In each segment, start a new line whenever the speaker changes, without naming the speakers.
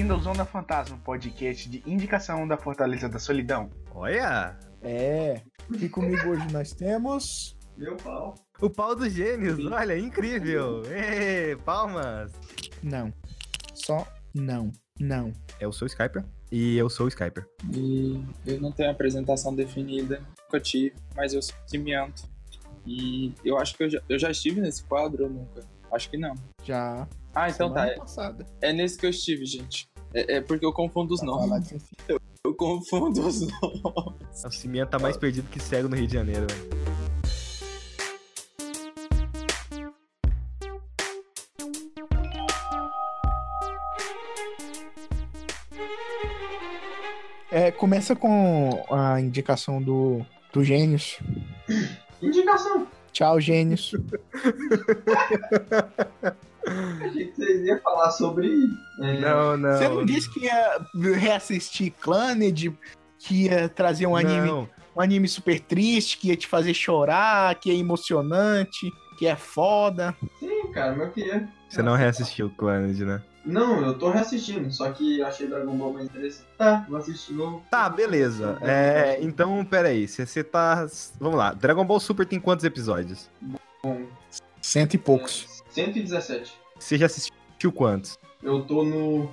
bem-vindo ao Zona Fantasma, podcast de indicação da Fortaleza da Solidão.
Olha!
É, e comigo hoje nós temos.
Meu pau.
O pau dos gênios, olha, incrível! Ê, palmas!
Não. Só não. Não.
Eu sou o Skyper e eu sou o Skyper.
E eu não tenho apresentação definida, nunca tive, mas eu sou cimiento. E eu acho que eu já, eu já estive nesse quadro ou nunca? Acho que não.
Já.
Ah, então tá.
semana
É,
passada.
é nesse que eu estive, gente. É, é porque eu confundo os nomes.
de um
Eu confundo os nomes.
O cimento tá mais perdido que cego no Rio de Janeiro, velho.
É, começa com a indicação do, do Gênios.
Indicação.
Tchau, Gênios.
Achei que vocês iam falar sobre. é,
Não, não.
Você não disse que ia reassistir Clanned, que ia trazer um anime,
Não.
um anime super triste, que ia te fazer chorar, que é emocionante, que é foda.
Sim, cara, mas eu queria.
Você não reassistiu o Clannad, né?
Não, eu tô reassistindo, só que achei Dragon Ball mais interessante. Tá, vou assistir de novo.
Tá, beleza. É, então, peraí. Se você tá. Vamos lá. Dragon Ball Super tem quantos episódios?
Cento e poucos.
117.
Você já assistiu quantos?
Eu tô no.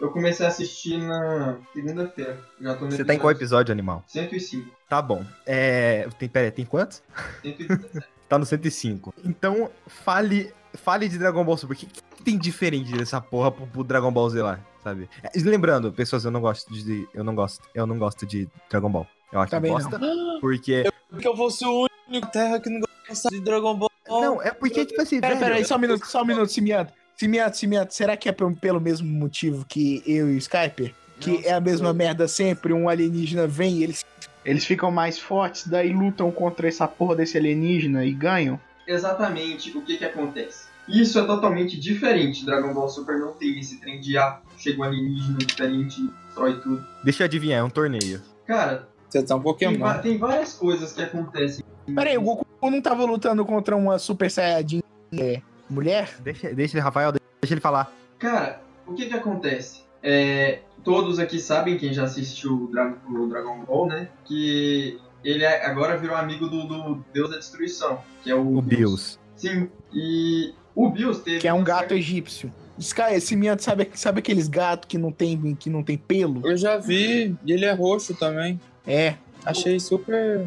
Eu comecei a assistir na segunda-feira. Já tô no
Você tá em qual episódio, animal?
105.
Tá bom. É. Tem, peraí, tem quantos?
117.
Tá no 105. Então, fale. Fale de Dragon Ball Super. O que, que tem diferente dessa porra pro, pro Dragon Ball Z lá, sabe? É, e lembrando, pessoas, eu não gosto de. Eu não gosto. Eu não gosto de Dragon Ball. Eu acho
Também
que
não.
bosta. Porque.
Porque eu fosse o único Terra que não gosta de Dragon Ball.
Não, é porque, tipo assim.
Pera,
velho,
pera aí, só um minuto, só um minuto, Cimiato. Cimiato, Cimiato, será que é pelo, mesmo motivo que eu e o Skyper? Que
Não,
é a mesma merda sempre, um alienígena vem e eles.
Eles ficam mais fortes, daí lutam contra essa porra desse alienígena e ganham.
Exatamente o que que acontece. Isso é totalmente diferente. Dragon Ball Super não tem esse trem de ah, chega um alienígena diferente e destrói tudo.
Deixa eu adivinhar, é um torneio.
Cara,
Você tá um
tem,
Pokémon.
va- tem várias coisas que acontecem.
Pera aí, o Goku não tava lutando contra uma Super Saiyajin é, mulher?
Deixa, deixa ele, Rafael, deixa ele falar.
Cara, o que que acontece? É, todos aqui sabem, quem já assistiu o, Dra o Dragon Ball, né? Que ele é- agora virou amigo do, do Deus da Destruição, que é o,
O Bills.
Sim, e o Bills teve.
Que é um gato
certa-
egípcio. Sky, Cimiato, sabe, sabe aqueles gatos que não tem, que não tem pelo?
Eu já vi, e ele é roxo também.
É.
Achei super.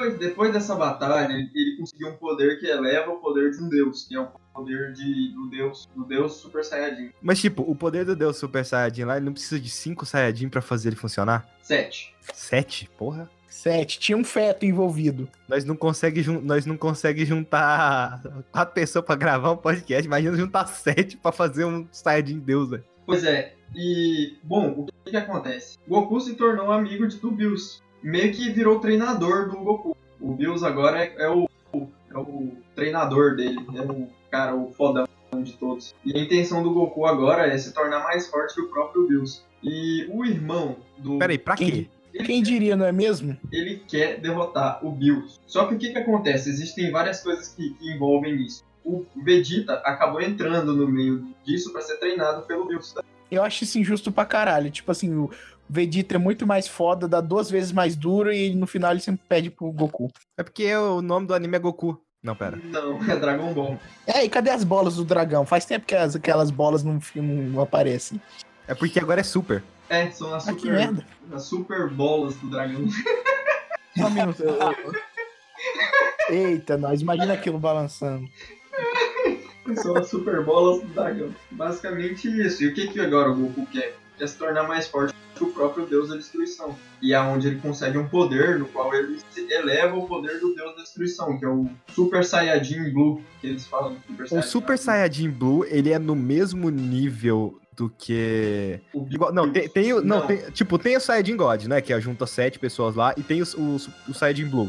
Depois, depois dessa batalha, ele, conseguiu um poder que eleva o poder de um deus, que é o poder de, do deus do deus Super Saiyajin
Mas, tipo, o poder do Deus Super Saiyajin lá, ele não precisa de 5 Saiyajin pra fazer ele funcionar?
7.
7? Porra.
Sete. Tinha um feto envolvido.
Nós não consegue, jun- nós não consegue juntar quatro pessoas pra gravar um podcast. Imagina juntar sete pra fazer um Saiyajin Deus, velho.
Pois é, e bom, o que, que acontece? Goku se tornou amigo de, do Bills, meio que virou treinador do Goku. O Bills agora é, é o, é o treinador dele, é o cara, o fodão de todos. E a intenção do Goku agora é se tornar mais forte que o próprio Bills. E o irmão do.
Pera aí, pra
Quem-
quê?
ele
Quem diria, não é mesmo?
ele quer derrotar o Bills. Só que o que, que acontece? Existem várias coisas que, que envolvem isso. O Vegeta acabou entrando no meio disso para ser treinado pelo Bills.
Eu acho isso injusto pra caralho. Tipo assim, o Vegeta é muito mais foda, dá duas vezes mais duro e no final ele sempre pede pro Goku.
É porque o nome do anime é Goku. Não, pera.
Não, é Dragon Ball.
É, e cadê as bolas do dragão? Faz tempo que as, aquelas bolas não, não aparecem.
É porque agora é Super.
É, são as
Ah, que
super,
merda.
as super bolas do dragão.
Só um minuto. eu- eu- Eita, nós, imagina aquilo balançando.
são as super bolas do dragão. Basicamente isso. E o que, que agora o Goku quer? Quer se tornar mais forte o próprio Deus da Destruição. E é onde ele consegue um poder no qual ele se eleva o poder do Deus da Destruição, que é o Super Saiyajin Blue, que eles falam do Super
O
Saiyajin.
Super Saiyajin Blue, ele é no mesmo nível do que.
O
Igual, não, tem, tem o. Não,
Não.
tem. Tipo, tem o Saiyajin God, né? Que junta sete pessoas lá, e tem o, o, o Saiyajin Blue.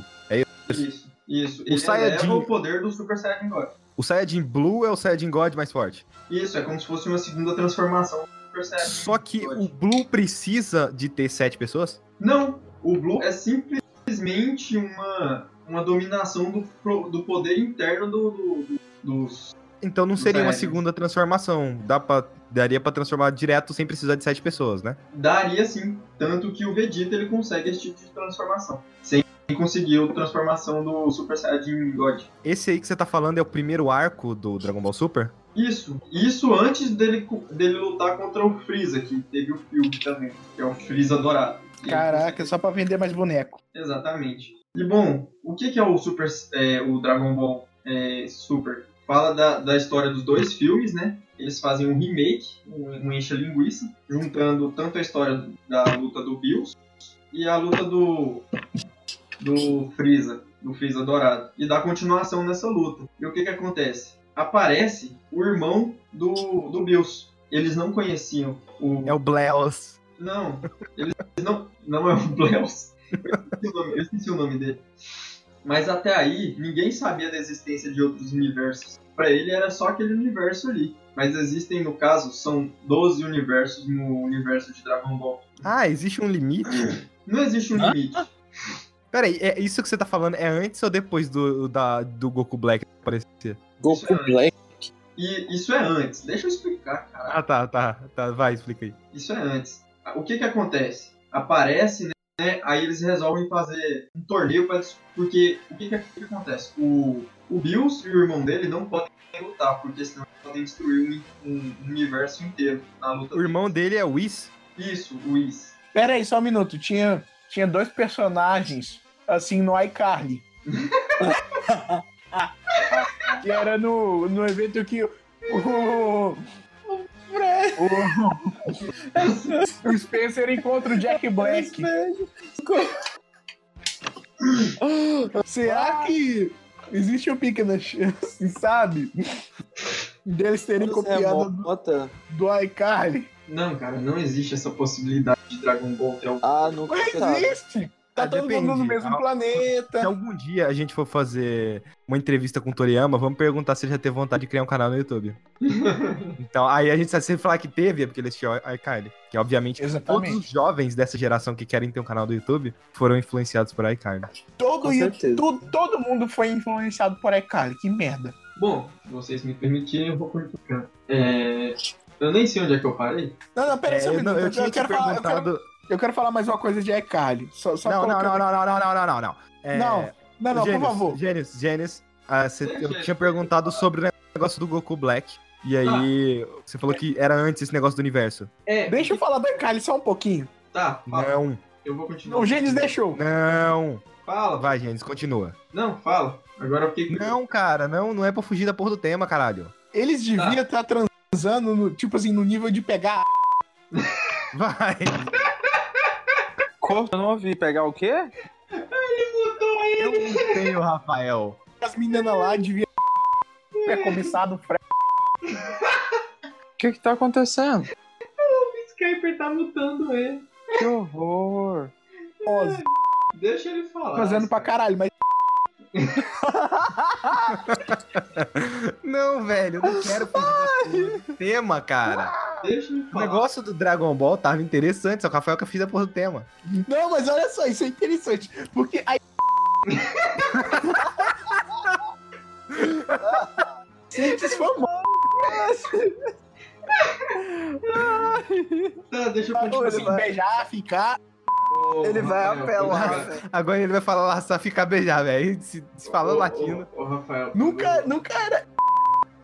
Isso, isso. Ele
Saiyajin-
eleva o poder do Super Saiyajin God.
O Saiyajin Blue é o Saiyajin God mais forte.
Isso, é como se fosse uma segunda transformação Saiyajin
Só que o Blue precisa de ter sete pessoas?
Não, o Blue é simplesmente uma, uma dominação do, do poder interno do, do- do- dos.
Então não seria uma segunda transformação. Dá pra daria pra transformar direto sem precisar de sete pessoas, né?
Daria sim, tanto que o Vegeta ele consegue esse tipo de transformação. Sem conseguir a transformação do Super Saiyajin God.
Esse aí que você tá falando é o primeiro arco do Dragon Ball Super?
Isso, isso antes dele, dele lutar contra o Freeza, que teve o filme também, que é o Freeza Dourado. E
Caraca, só pra vender mais boneco.
Exatamente. E bom, o que, que é o Super, é, o Dragon Ball é, Super? Fala da, da história dos dois filmes, né? Eles fazem um remake, um, um encha linguiça, juntando tanto a história da luta do Bills e a luta do do Freeza, do Freeza Dourado, e dá continuação nessa luta. E o que que acontece? Aparece o irmão do, do Bills. Eles não conheciam o
É o Bleos.
não, eles não, não é o Bleus. Eu esqueci o nome, eu esqueci o nome dele. Mas até aí, ninguém sabia da existência de outros universos. Pra ele era só aquele universo ali. Mas existem, no caso, são 12 universos no universo de Dragon Ball.
Ah, existe um limite?
Não existe um limite.
Peraí, é, isso que você tá falando é antes ou depois do, da, do Goku Black aparecer?
Goku
Isso é-
Black.
E isso é antes. Deixa eu explicar, cara.
Ah, tá, tá, tá. Vai, explica aí.
Isso é antes. O que que acontece? Aparece, né? Aí eles resolvem fazer um torneio para porque o que que, que acontece? O, o Bills e o irmão dele não podem lutar, porque senão eles podem destruir um, um universo inteiro na luta.
O irmão dele é o Whis?
Isso, o Whis.
Pera aí, só um minuto. Tinha, tinha dois personagens, assim, no iCarly. que era no, no evento que o... O, o, o Spencer encontra o Jack Black. Será que existe uma pequena chance, sabe? Deles terem
Você é
copiado
mota.
do iCarly?
Não, cara, não existe essa possibilidade de Dragon Ball ter algum.
Ah, nunca
Mas
sabe.
existe! Tá
Ah,
todo
depende.
mundo no mesmo
Ah, Se
planeta.
algum dia a gente for fazer uma entrevista com o Toriyama, vamos perguntar se ele já teve vontade de criar um canal no YouTube. Então, aí a gente se falar que teve, é porque ele assistiu iCarly. Que obviamente todos
Exatamente.
os jovens dessa geração que querem ter um canal do YouTube foram influenciados por iCarly.
Todo, tu- todo mundo foi influenciado por iCarly. Que merda.
Bom, se vocês me permitirem, eu vou continuar. É... Eu nem sei onde é que eu parei.
Não, não, pera aí,
É,
só um
eu,
minuto.
não- eu
Eu,
te
quero falar, eu, quero,
perguntado.
eu quero falar mais uma coisa de iCarly. Só, só
Não, não,
colocando-
não, não, não, não, não, não, não. É,
Não, não, não, por
Gênesis,
favor.
Gênesis, Gênesis, ah, você- eu
Gênesis.
tinha perguntado sobre o negócio do Goku Black. E aí, você falou que era antes esse negócio do universo.
É,
Deixa eu falar do iCarly só um pouquinho.
Tá, fala.
Não,
Eu vou continuar.
O Gênesis deixou.
não.
Fala.
Vai, Gênesis, continua.
Não, fala. Agora eu fiquei.
Não, cara, não, não é pra fugir da porra do tema, caralho.
Eles deviam estar transando, no, tipo assim, no nível de pegar
Vai.
Eu não ouvi. Pegar o quê?
Eu não tenho, Rafael.
as meninas lá, devia ter começado o
O que que tá acontecendo?
O Skyper tá mutando ele.
Que horror.
Deixa ele falar.
fazendo pra caralho, mas
Não, velho, eu não quero fugir porra do tema, cara.
Deixa
O negócio do Dragon Ball tava interessante, só que o Rafael que fez a porra do tema.
Não, mas olha só, isso é interessante. Porque aí. Cientes famosos.
Tá, deixa eu continuar.
assim, beijar, ficar.
Ô,
Ele vai
Rafael,
apelar.
Agora ele vai falar laçar, ficar beijar, velho. Se, se
ô,
latino.
Ô, Rafael.
Nunca,
quando-
nunca era.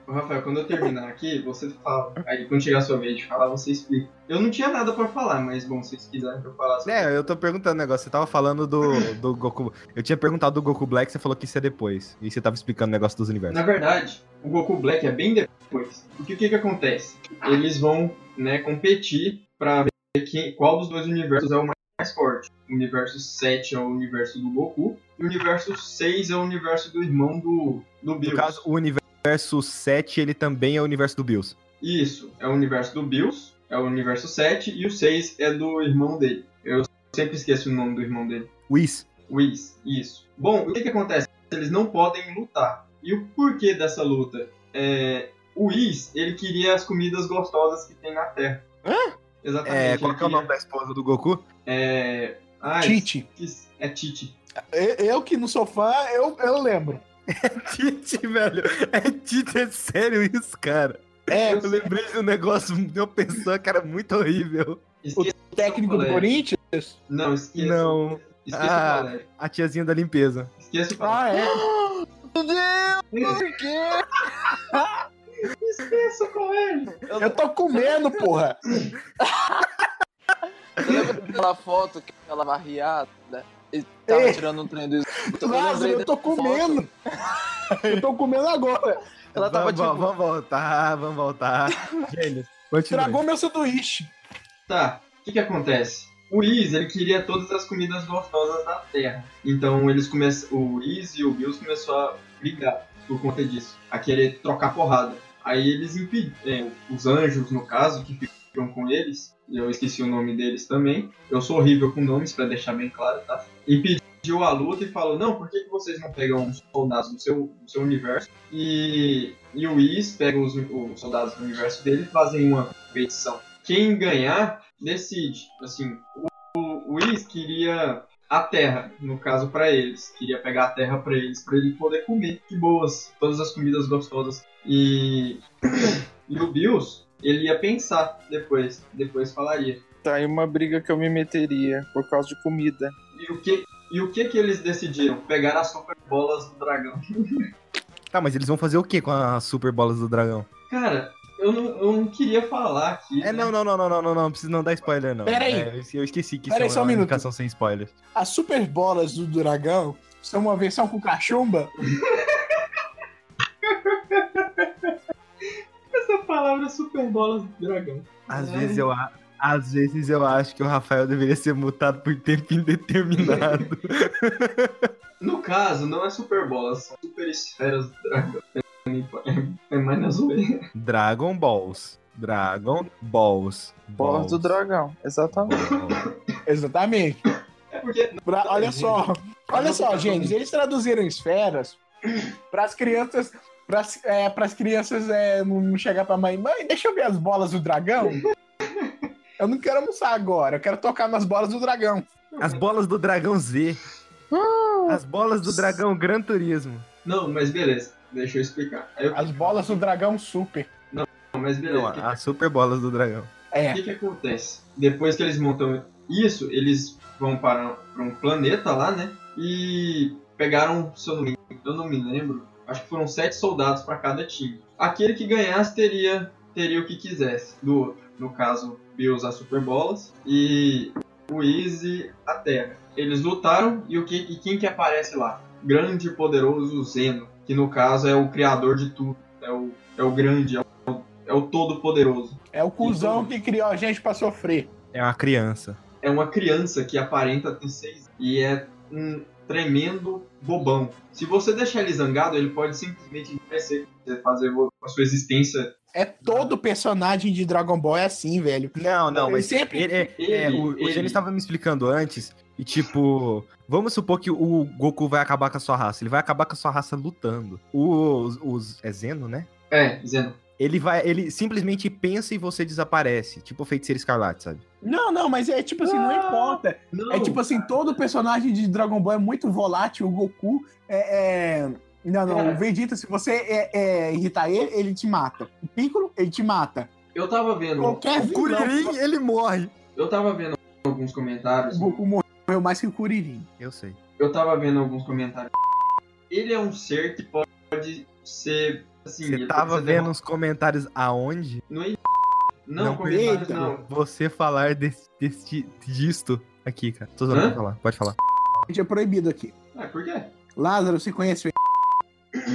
Ô, Rafael, quando eu terminar aqui, você fala. Aí quando chegar a sua vez de falar, você explica. Eu não tinha nada pra falar, mas bom, se vocês quiserem que eu falasse.
É, eu tô perguntando um negócio. Você tava falando do, do Goku. Eu tinha perguntado do Goku Black, você falou que isso é depois. E você tava explicando o negócio dos universos.
Na verdade, o Goku Black é bem depois. Porque o que que acontece? Eles vão, né, competir pra ver quem, qual dos dois universos é o mais forte. O universo 7 é o universo do Goku. E o universo 6 é o universo do irmão do, do
No
Bills.
caso, o universo 7, ele também é o universo do Bills.
Isso, é o universo do Bills, é o universo 7, e o 6 é do irmão dele. Eu sempre esqueço o nome do irmão dele.
Whis.
Whis, isso. Bom, o que que acontece? Eles não podem lutar. E o porquê dessa luta? É, o Whis, ele queria as comidas gostosas que tem na Terra. Hã? Exatamente.
É, qual que é o nome da esposa do Goku?
É... Ah,
Tite.
esqueci. É Titi.
Eu, eu que não sou fã, eu, eu lembro.
Tite, velho. É Tite, é sério isso, cara.
É,
Eu lembrei de um negócio de uma pessoa que era muito horrível.
Esqueça
o técnico do
colégio.
Corinthians.
Não, esqueça.
Não,
Esqueça
Ah.
o
a tiazinha da limpeza.
Esqueça o.
Ah, é.
Por quê?
Esqueça o colégio.
Eu tô comendo, porra.
Lembra daquela foto que ela barriada e tava
Ei.
tirando um trem do esgoto? Eu
Lázaro,
lembrei
eu tô
foto.
comendo. Eu tô comendo agora.
Ela tava
vamos,
tipo-
vamos voltar, vamos voltar. Gênios.
Tragou meu sanduíche.
Tá, o que que acontece? O Is, ele queria todas as comidas gostosas da Terra. Então eles começam, o Is e o Bills começou a brigar por conta disso, a querer trocar porrada. Aí eles impediram, os anjos no caso, que ficam com eles, e eu esqueci o nome deles também. Eu sou horrível com nomes, pra deixar bem claro, tá? Impediu a luta e falou, não, por que, que vocês não pegam os soldados do seu, do seu universo? E, e o Is pega os, os soldados do universo dele e fazem uma competição. Quem ganhar decide. Assim, o, o Is queria a terra, no caso pra eles. Queria pegar a terra pra eles, pra ele poder comer. Que boas, todas as comidas gostosas. E, e o Bills, ele ia pensar depois, depois falaria.
Tá aí uma briga que eu me meteria por causa de comida.
E o que, e o que que eles decidiram? Pegar as super bolas do dragão.
Tá, mas eles vão fazer o que com as super bolas do dragão?
Cara, eu não, eu não queria falar aqui.
É,
né?
não, não, não, não, não, não, não, precisa não dar spoiler, não.
Pera aí.
É, eu esque- eu esqueci que
Pera
isso
só
é
um
uma
minuto.
indicação sem spoilers.
As super bolas do dragão são uma versão com cachumba.
Essa palavra super bolas do dragão.
Às
Ai.
vezes eu a- Às vezes eu acho que o Rafael deveria ser mutado por tempo indeterminado.
No caso, não é super bolas, são super esferas do dragão. É, é mais na zoeira.
Dragon Balls. Dragon Balls.
Bola do dragão, exatamente.
Exatamente.
É porque.
Pra- olha só. Olha só, gente. Eles traduziram esferas para as crianças. Para as crianças é, não chegar pra mãe, mãe, deixa eu ver as bolas do dragão. Eu não quero almoçar agora, eu quero tocar nas bolas do dragão.
As bolas do Dragão Z. As bolas do Dragão Gran Turismo.
Não, mas beleza, deixa eu explicar. Eu-
As bolas do dragão super.
Não, mas beleza.
Não,
o que,
as super bolas do Dragão.
É.
que que acontece? Depois que eles montam isso, eles vão para, para um planeta lá, né? E pegaram, se eu não, me, eu não me lembro, acho que foram sete soldados para cada time. Aquele que ganhasse teria, teria o que quisesse do outro. No caso, Bills as super bolas e o Easy a Terra. Eles lutaram e, o que, e quem que aparece lá? Grande e poderoso Zeno, que no caso é o criador de tudo. É o, é o grande, é o, é o todo-poderoso.
É o cuzão que criou a gente pra sofrer.
É uma criança.
é uma criança que aparenta ter seis e é um tremendo bobão. Se você deixar ele zangado, ele pode simplesmente crescer, fazer a sua existência.
É todo personagem de Dragon Ball é assim, velho.
Não, não,
Ele
mas
sempre-
ele, é, é,
ele-
o, o
ele-
Gênesis estava me explicando antes, e tipo, vamos supor que o Goku vai acabar com a sua raça. Ele vai acabar com a sua raça lutando. Os, os é Zeno, né?
É, Zeno.
Ele vai, ele simplesmente pensa e você desaparece, tipo o feiticeiro escarlate, sabe?
Não, não, mas é tipo assim, não importa.
Não,
É tipo assim, todo personagem de Dragon Ball é muito volátil. O Goku é. é- Não, não.
É.
O Vegeta, se você é, é, irritar ele, ele te mata. O Piccolo, ele te mata.
eu tava vendo,
Qualquer
O. Kuririn, ele morre.
eu tava vendo alguns comentários.
O Goku morreu mais que o Kuririn.
Eu sei.
Eu tava vendo alguns comentários. Ele é um ser que pode ser assim,
Você tava vendo os comentários aonde?
derrotado. Não, é- não,
Não,
comentários não.
Você falar desse, desse, disto aqui, cara. Tô zoando, pode falar, pode falar.
A gente é proibido aqui.
Ah, por quê?
Lázaro, você conhece o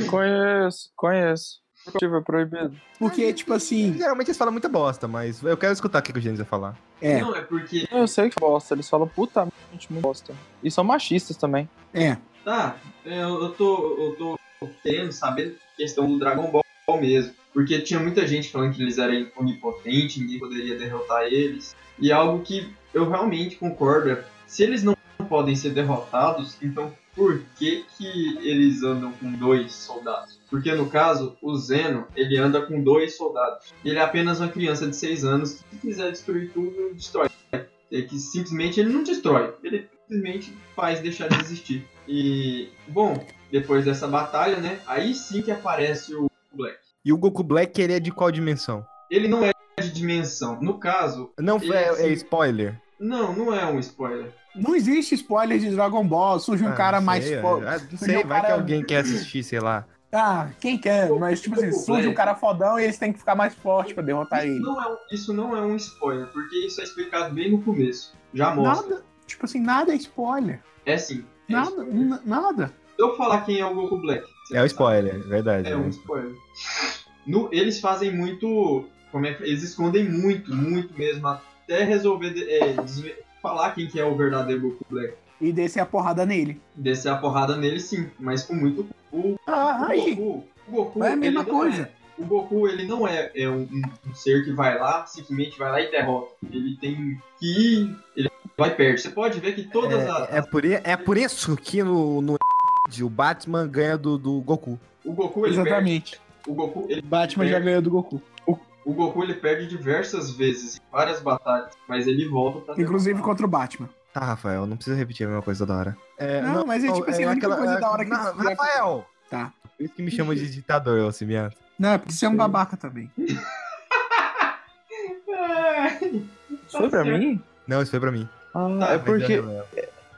Conheço, conheço. Motivo é proibido.
Porque, tipo assim.
Geralmente eles falam muita bosta, mas eu quero escutar o que o Gênesis vai falar.
É,
Não, é porque
Eu sei que bosta, eles falam putamente muito bosta. E são machistas também.
é.
Tá, eu, eu tô, eu tô querendo saber a questão do Dragon Ball mesmo. Porque tinha muita gente falando que eles eram onipotentes, ninguém poderia derrotar eles. E algo que eu realmente concordo é, se eles não podem ser derrotados, então por que que eles andam com dois soldados? Porque no caso, o Zeno, ele anda com dois soldados. Ele é apenas uma criança de 6 anos que se quiser destruir tudo, destrói. É que simplesmente ele não destrói, ele simplesmente faz deixar de existir. E, bom, depois dessa batalha, né? Aí sim que aparece o Black.
E o Goku Black, ele é de qual dimensão?
Ele não é de dimensão. No caso,
Não
Ele
é,
é
spoiler.
não, não é um spoiler.
Não existe spoiler de Dragon Ball. Surge um
Ah,
cara
não
mais
sei,
forte.
ah, Não sei,
um
vai que
cara-
alguém quer assistir, sei lá.
Ah, quem quer? Mas, tipo assim, surge um cara fodão e eles têm que ficar mais forte pra derrotar
Isso
ele.
não, é um, isso não é um spoiler, porque isso é explicado bem no começo. Já mostra.
Nada, tipo assim, nada é spoiler.
É sim. é
Nada, nada.
Se eu falar quem é o Goku Black.
É o
sabe.
spoiler, é verdade.
É um spoiler. No, eles fazem muito. Como é que. Eles escondem muito, muito mesmo. Até resolver é, falar quem que é o verdadeiro Goku Black.
E descer a porrada nele.
Descer a porrada nele sim, mas com muito. O,
Ah,
o
aí.
Goku. O Goku
É a mesma
ele não
coisa.
é- o Goku, ele não é, é um, um- ser que vai lá, simplesmente vai lá e derrota. Ele tem que ir. Ele vai perto. Você pode ver que todas as.
É, é, por, é por isso que no, no o Batman ganha do, do Goku.
O Goku, ele perde.
Exatamente.
O Goku, ele
Batman já ganhou do Goku.
O Goku ele perde diversas vezes, em várias batalhas, mas ele volta pra
Inclusive
derrotar.
contra o Batman.
Tá, Rafael, não precisa repetir a mesma coisa toda hora. É,
Não, mas é tipo assim, a única coisa da hora que
Não, Rafael!
Tá.
Por isso que me chama de ditador, ô Cimiento.
Não, é porque você é um babaca também.
Isso foi pra mim?
Não, isso foi pra mim.
Ah,
Tá,
é porque,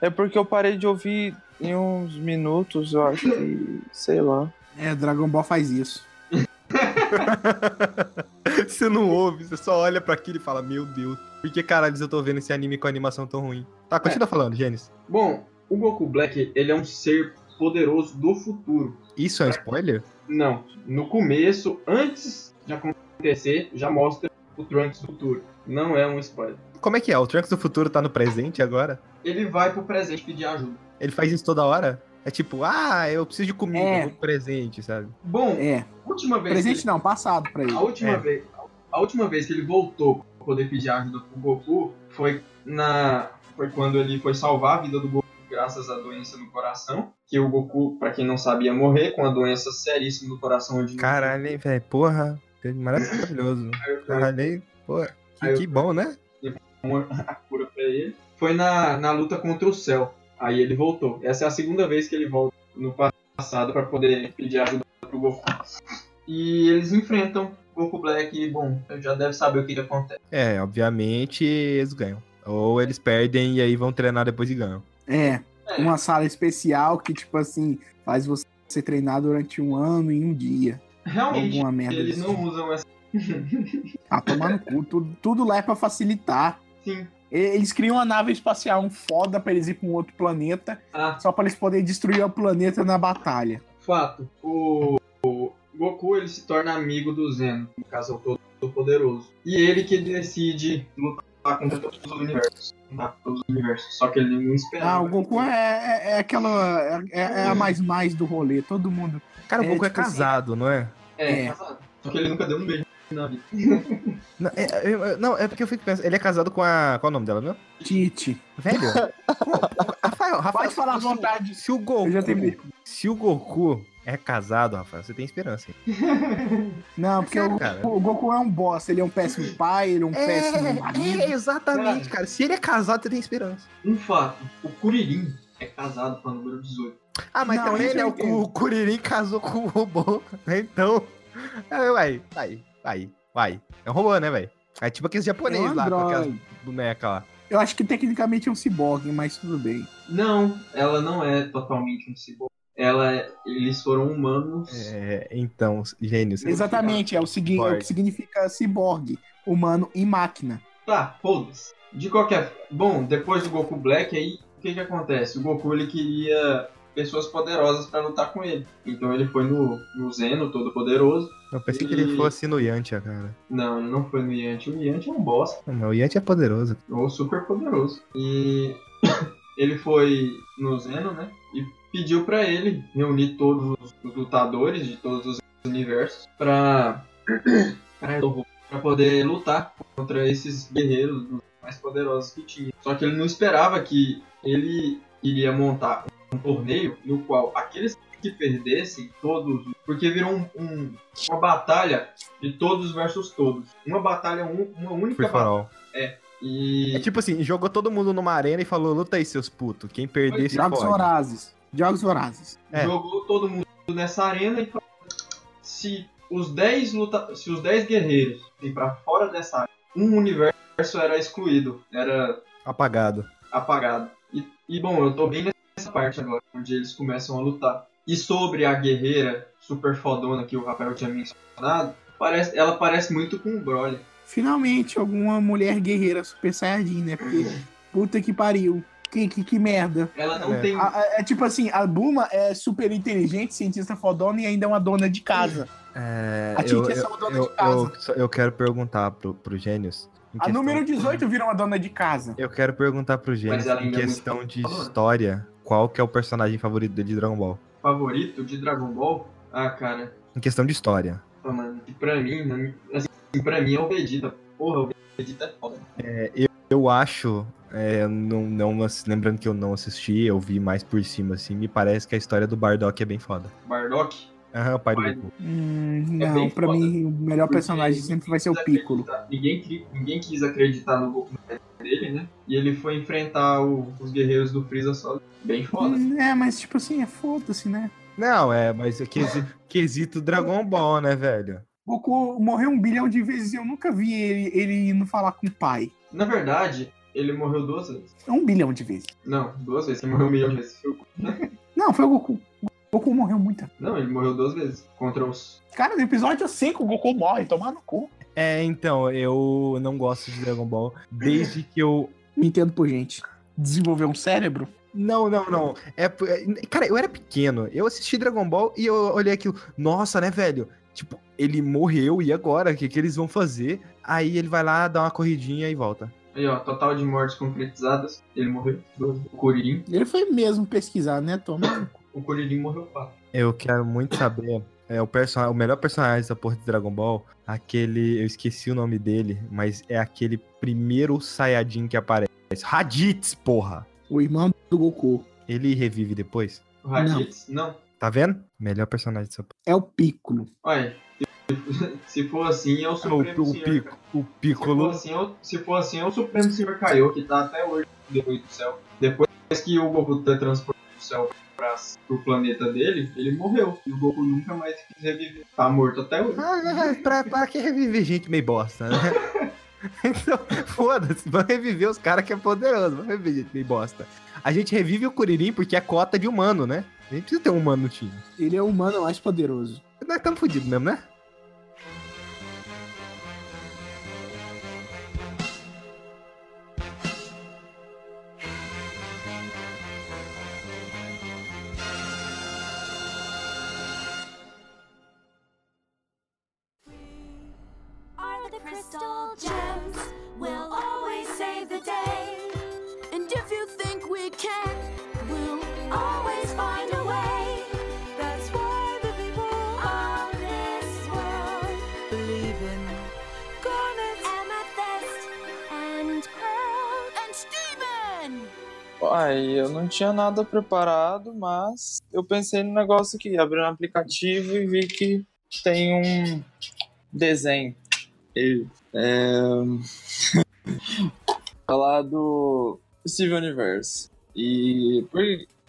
é porque eu parei de ouvir em uns minutos, eu acho que. Sei lá.
É, Dragon Ball faz isso.
você não ouve, você só olha pra aquilo e fala, meu Deus, por que caralho eu tô vendo esse anime com animação tão ruim? Tá, continua falando, Gênesis.
Bom, o Goku Black ele é um ser poderoso do futuro.
Isso é um spoiler?
Não, no começo, antes de acontecer, já mostra o Trunks do futuro. Não é um spoiler.
Como é que é? O Trunks do futuro tá no presente agora?
Ele vai pro presente pedir ajuda.
Ele faz isso toda hora? É tipo, ah, eu preciso de comida,
É.
vou presente, sabe?
Bom,
É.
última vez
Presente
que
não, passado pra ele.
ele, a última
É.
vez, a última vez que ele voltou pra poder pedir ajuda pro Goku foi na foi quando ele foi salvar a vida do Goku graças à doença no coração, que o Goku, pra quem não sabia, morrer com a doença seríssima no coração onde
Caralho, hein, velho, porra, maravilhoso. Caralho, porra, que, que bom, né?
a cura pra ele. Foi na, na luta contra o céu. Aí ele voltou. Essa é a segunda vez que ele volta no passado pra poder pedir ajuda pro Goku. E eles enfrentam Goku Black e, bom, já deve saber o que, que acontece.
É, obviamente eles ganham. Ou eles perdem e aí vão treinar depois e ganham.
É.
É.
Uma sala especial que, tipo assim, faz você treinar durante um ano em um dia.
Realmente,
Alguma merda
eles não
tipo.
usam essa.
Ah, tomar no cu. Tudo, tudo lá é pra facilitar.
Sim.
Eles criam uma nave espacial um foda pra eles ir pra um outro planeta,
Ah,
só pra eles poderem destruir o planeta na batalha.
fato. O, o Goku ele se torna amigo do Zeno, no caso é o todo poderoso. E ele que decide lutar contra todos os universos. Lutar todos os universos. Só que ele não esperava.
Ah, o Goku é, é, é aquela. É, é a mais mais do rolê. Todo mundo.
Cara, o
É,
Goku é
tipo assim-
casado, não é?
É,
É.
casado. Só que ele nunca deu um beijo
Não, é, eu- eu- não, é porque eu fico pensando, ele é casado com a... Qual é o nome dela, meu?
Tite.
Velho, pô, Rafael, Rafael,
Pode falar à
se-
vontade.
Se o Goku,
Eu já tenho.
se o Goku é casado, Rafael, você tem esperança. hein?
Não, porque o,
Cara.
o Goku é um bosta. Ele é um péssimo pai, ele é um péssimo marido.
é, exatamente, cara. Se ele é casado, você tem esperança.
Um fato, o Kuririn é casado com a número 18.
Ah, mas
Não,
também,
isso
né,
eu
o, o Kuririn casou com o robô, né? Então, é, vai, vai, vai, vai. É um robô, né, velho? É tipo aqueles
É
japoneses
um
lá, com aquelas bonecas lá.
Eu acho que tecnicamente é um ciborgue, mas tudo bem.
Não, ela não é totalmente um cyborg. Ela é, eles foram humanos.
É, então, gênios.
Exatamente, é o, segui- é o
Ciborgue.
que significa ciborgue, humano e máquina.
Tá, foda-se. De qualquer. Bom, depois do Goku Black, aí o que que acontece? O Goku ele queria pessoas poderosas pra lutar com ele. Então ele foi no, no Zeno, todo poderoso.
Eu pensei que ele fosse no Yantia, cara.
Não, ele não foi no Yanti. O Yanti é um bosta.
Não, o Yantia é poderoso.
ou super poderoso. E ele foi no Zeno, né? E pediu pra ele reunir todos os lutadores de todos os universos pra pra poder lutar contra esses guerreiros mais poderosos que tinha. Só que ele não esperava que ele iria montar um torneio no qual aqueles que perdessem todos, porque virou um- um- uma batalha de todos versus todos. Uma batalha, um- uma única
Free
batalha.
all.
E
É tipo assim, jogou todo mundo numa arena e falou, luta aí, seus putos. Quem perder se
Jogos vorazes. Jogos vorazes.
É.
jogou todo mundo nessa arena e falou: se os 10 luta... se os 10 guerreiros ir pra fora dessa área, um universo era excluído, era
Apagado.
apagado. E, e, bom, eu tô bem nessa parte agora, onde eles começam a lutar. E sobre a guerreira super fodona que o Rafael tinha mencionado, parece, ela parece muito com o Broly.
Finalmente, alguma mulher guerreira super saiyajin, né? Porque, puta que pariu. Que, que, que merda.
Ela não
É.
tem.
A- a- é tipo assim, a Buma é super inteligente, cientista fodona e ainda é uma dona de casa.
É,
A
eu,
Titi é
eu,
só dona
eu,
de casa.
eu, eu quero perguntar pro, pro Gênios.
A
questão-
número 18 vira uma dona de casa.
Eu quero perguntar pro Gênios em
é
questão de
fodona.
história, qual que é o personagem favorito dele de Dragon Ball?
favorito de Dragon Ball? Ah, cara,
Em questão de história.
pô, mano, que pra mim, mi- assim, pra mim é o Vegeta. Porra, o Vegeta é foda.
Eu acho, é, não, não, lembrando que eu não assisti, eu vi mais por cima, assim, me parece que a história do Bardock é bem foda.
Bardock.
Aham, o pai do Goku.
Hum,
É
não,
bem
pra
foda.
mim o melhor
Porque
personagem sempre vai ser o Piccolo.
Ninguém, ninguém quis acreditar no Goku dele, né? E ele foi enfrentar o- os guerreiros do Freeza só. Bem foda.
Hum, É, mas tipo assim, é foda-se, né?
Não, é, mas é quesito, quesito Dragon Ball, né, velho?
Goku morreu um bilhão de vezes e eu nunca vi ele, ele indo falar com o pai.
Na verdade, ele morreu duas vezes.
Um bilhão de vezes.
Não, duas vezes. Ele morreu um milhão de vezes. Foi o-
Não, foi o Goku. O Goku morreu muito.
Não, ele morreu duas vezes. Contra os.
Cara, no episódio 5 o Goku morre, tomar no cu.
É, então, eu não gosto de Dragon Ball desde que eu.
Me entendo por gente. Desenvolver um cérebro?
Não, não, não. É, é, cara, eu era pequeno. Eu assisti Dragon Ball e eu olhei aquilo. Nossa, né, velho? Tipo, ele morreu e agora? O que, que eles vão fazer? Aí ele vai lá, dá uma corridinha e volta.
Aí, ó, total de mortes concretizadas. Ele morreu. O Kuririn.
Ele foi mesmo pesquisar, né, Toma?
O Kuririn morreu quatro.
Eu quero muito saber. É o, person... o melhor personagem dessa porra de Dragon Ball. Aquele. Eu esqueci o nome dele, mas é aquele primeiro Saiyajin que aparece. Raditz, porra!
O irmão do Goku.
Ele revive depois?
O Raditz, não.
Tá vendo? Melhor personagem dessa.
É o Piccolo.
Olha, se- for assim, é o
O,
Supremo
o,
Senhor.
Pico, o
Se for,
Piccolo.
assim, é o, se for assim, é o Supremo Senhor Kaiô, que tá até hoje depois do céu. Depois que o Goku transportou do céu pra, pro planeta dele, ele morreu. E o Goku nunca mais quis reviver. Tá morto até hoje.
Ah, pra, pra que reviver gente meio bosta, né? então, foda-se, vamos reviver os caras que é poderoso, vamos reviver meio bosta. A gente revive o Kuririn porque é cota de humano, né? A gente precisa ter um humano no time.
Ele é o humano mais poderoso.
Nós estamos fodidos mesmo, né?
Ai, eu não tinha nada preparado, mas eu pensei no negócio aqui, abri um aplicativo e vi que tem um desenho. É... falar do Steven Universe. E por,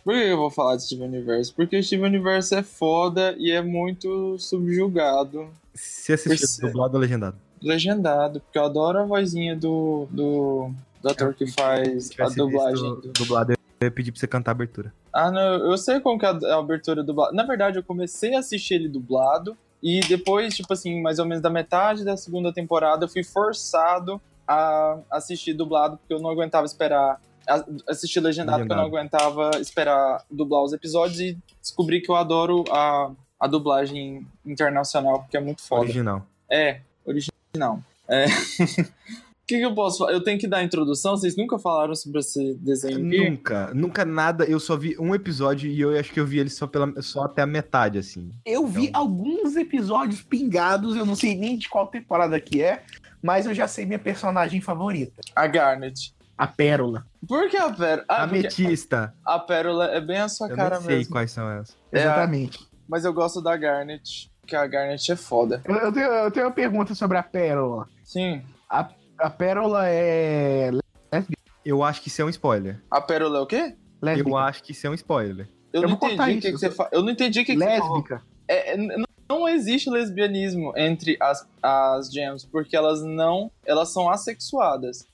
por que eu vou falar de Steven Universe? Porque o Steven Universe é foda e é muito subjugado,
Se assistir
Esse-
dublado ou legendado.
legendado, porque eu adoro a vozinha do, do, do ator que faz a dublagem. do-
dublado, eu ia pedir pra você cantar a abertura.
Ah, não, eu sei como que é a abertura dublada. Na verdade, eu comecei a assistir ele dublado e depois, tipo assim, mais ou menos da metade da segunda temporada, eu fui forçado a assistir dublado porque eu não aguentava esperar. Assistir legendado, porque eu não aguentava esperar dublar os episódios e descobri que eu adoro a, a dublagem internacional, porque é muito foda.
Original.
É, original. É. O que, que eu posso falar? Eu tenho que dar a introdução? Vocês nunca falaram sobre esse desenho aqui?
Nunca, nunca nada. Eu só vi um episódio e eu acho que eu vi ele só, pela, só até a metade, assim.
Eu vi
Então-
alguns episódios pingados, eu não sei nem de qual temporada que é, mas eu já sei minha personagem favorita.
A Garnet.
A Pérola.
Por que a Pérola? Ah,
Ametista.
a Pérola é bem a sua
Eu
cara
nem sei
mesmo.
quais são essas.
É a-
Exatamente.
Mas eu gosto da Garnet, porque a Garnet é foda.
Eu, eu tenho, eu tenho uma pergunta sobre a Pérola.
Sim.
A Pérola é
Eu acho que isso é um spoiler.
A Pérola é o quê?
lésbica?
Eu acho que isso é um spoiler.
Eu,
Eu
não entendi o que, que você fa... Eu não entendi o que, que você falou.
lésbica.
É, é, não não existe lesbianismo entre as, as gems, porque elas não. Elas são assexuadas.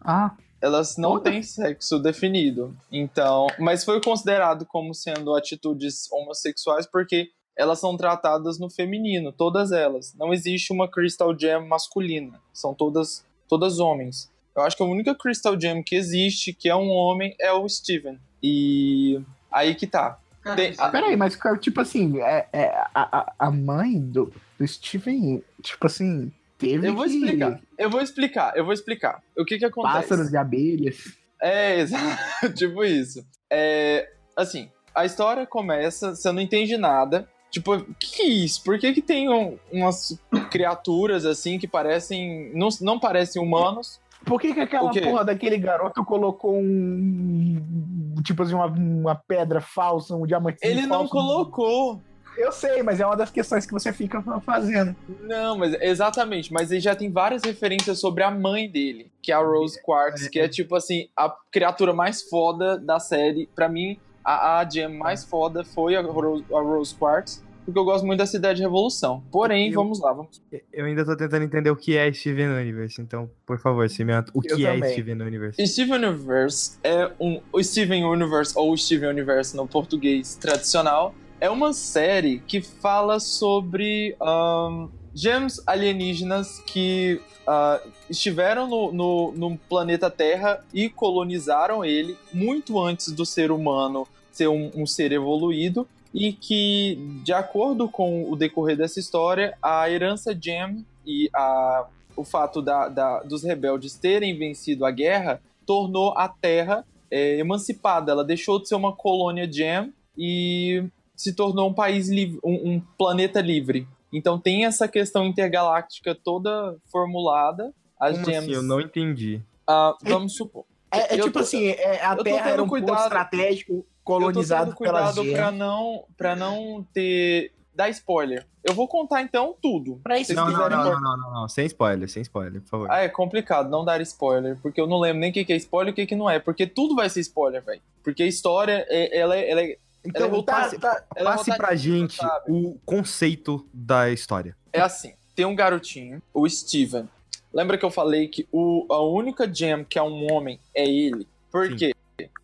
Ah,
Elas não
Toda?
têm sexo definido. Então. Mas foi considerado como sendo atitudes homossexuais porque elas são tratadas no feminino, todas elas. Não existe uma Crystal Gem masculina. São todas, todas homens. Eu acho que a única Crystal Gem que existe, que é um homem, é o Steven. E aí que tá. Tem-
é-
Peraí, mas tipo assim, é, é, a, a- a mãe do, do Steven, tipo assim, teve
Eu vou
que-
explicar. Eu vou explicar, eu vou explicar. O que que acontece?
pássaros e abelhas.
É, exato. tipo isso. É, assim, a história começa, você não entende nada. Tipo, o que, que é isso? Por que, que tem um- umas criaturas assim que parecem. Não, não parecem humanos?
Por que, que aquela porra daquele garoto colocou um. Tipo assim, uma, uma pedra falsa, um diamante
Ele não
falso?
colocou.
Eu sei, mas é uma das questões que você fica fazendo.
Não, mas exatamente. Mas ele já tem várias referências sobre a mãe dele, que é a Rose Quartz, que é tipo assim, a criatura mais foda da série. Pra mim, a, a gem mais foda foi a Rose, a Rose Quartz, porque eu gosto muito dessa ideia de revolução. Porém,
Eu-
vamos lá, vamos.
Eu ainda tô tentando entender o que é Steven Universe, então, por favor, cimento. O
Eu
que é
também.
Steven Universe?
Steven Universe é um. O Steven Universe, ou Steven Universe no português tradicional, é uma série que fala sobre ahn, gems alienígenas que ah, estiveram no, no, no planeta Terra e colonizaram ele muito antes do ser humano ser um, um ser evoluído. E que, de acordo com o decorrer dessa história, a herança Gem e a, o fato da, da- dos rebeldes terem vencido a guerra tornou a Terra é, emancipada. Ela deixou de ser uma colônia Gem e se tornou um país livre, um, um planeta livre. Então tem essa questão intergaláctica toda formulada. As
Como
gems.
assim? Eu não entendi.
Ah, vamos supor.
É, é tipo
tô-
assim, é, a Terra era um
cuidado.
ponto estratégico
eu tô
colonizado
tendo
pelas
cuidado pra
gemas.
não, pra não ter. dar spoiler. Eu vou contar então tudo.
Pra isso
Não, não, não, não, não, não, não. Sem spoiler, sem spoiler, por favor.
Ah, é complicado não dar spoiler, porque eu não lembro nem o que que é spoiler e o que que não é, porque tudo vai ser spoiler, velho. Porque a história, é- ela, é- ela, é-
então,
ela é
passe,
tá,
ela é
passe pra gente
sabe?
o conceito da história.
é assim: tem um garotinho, o Steven. Lembra que eu falei que o, a única gem que é um homem é ele? Por
Sim.
quê?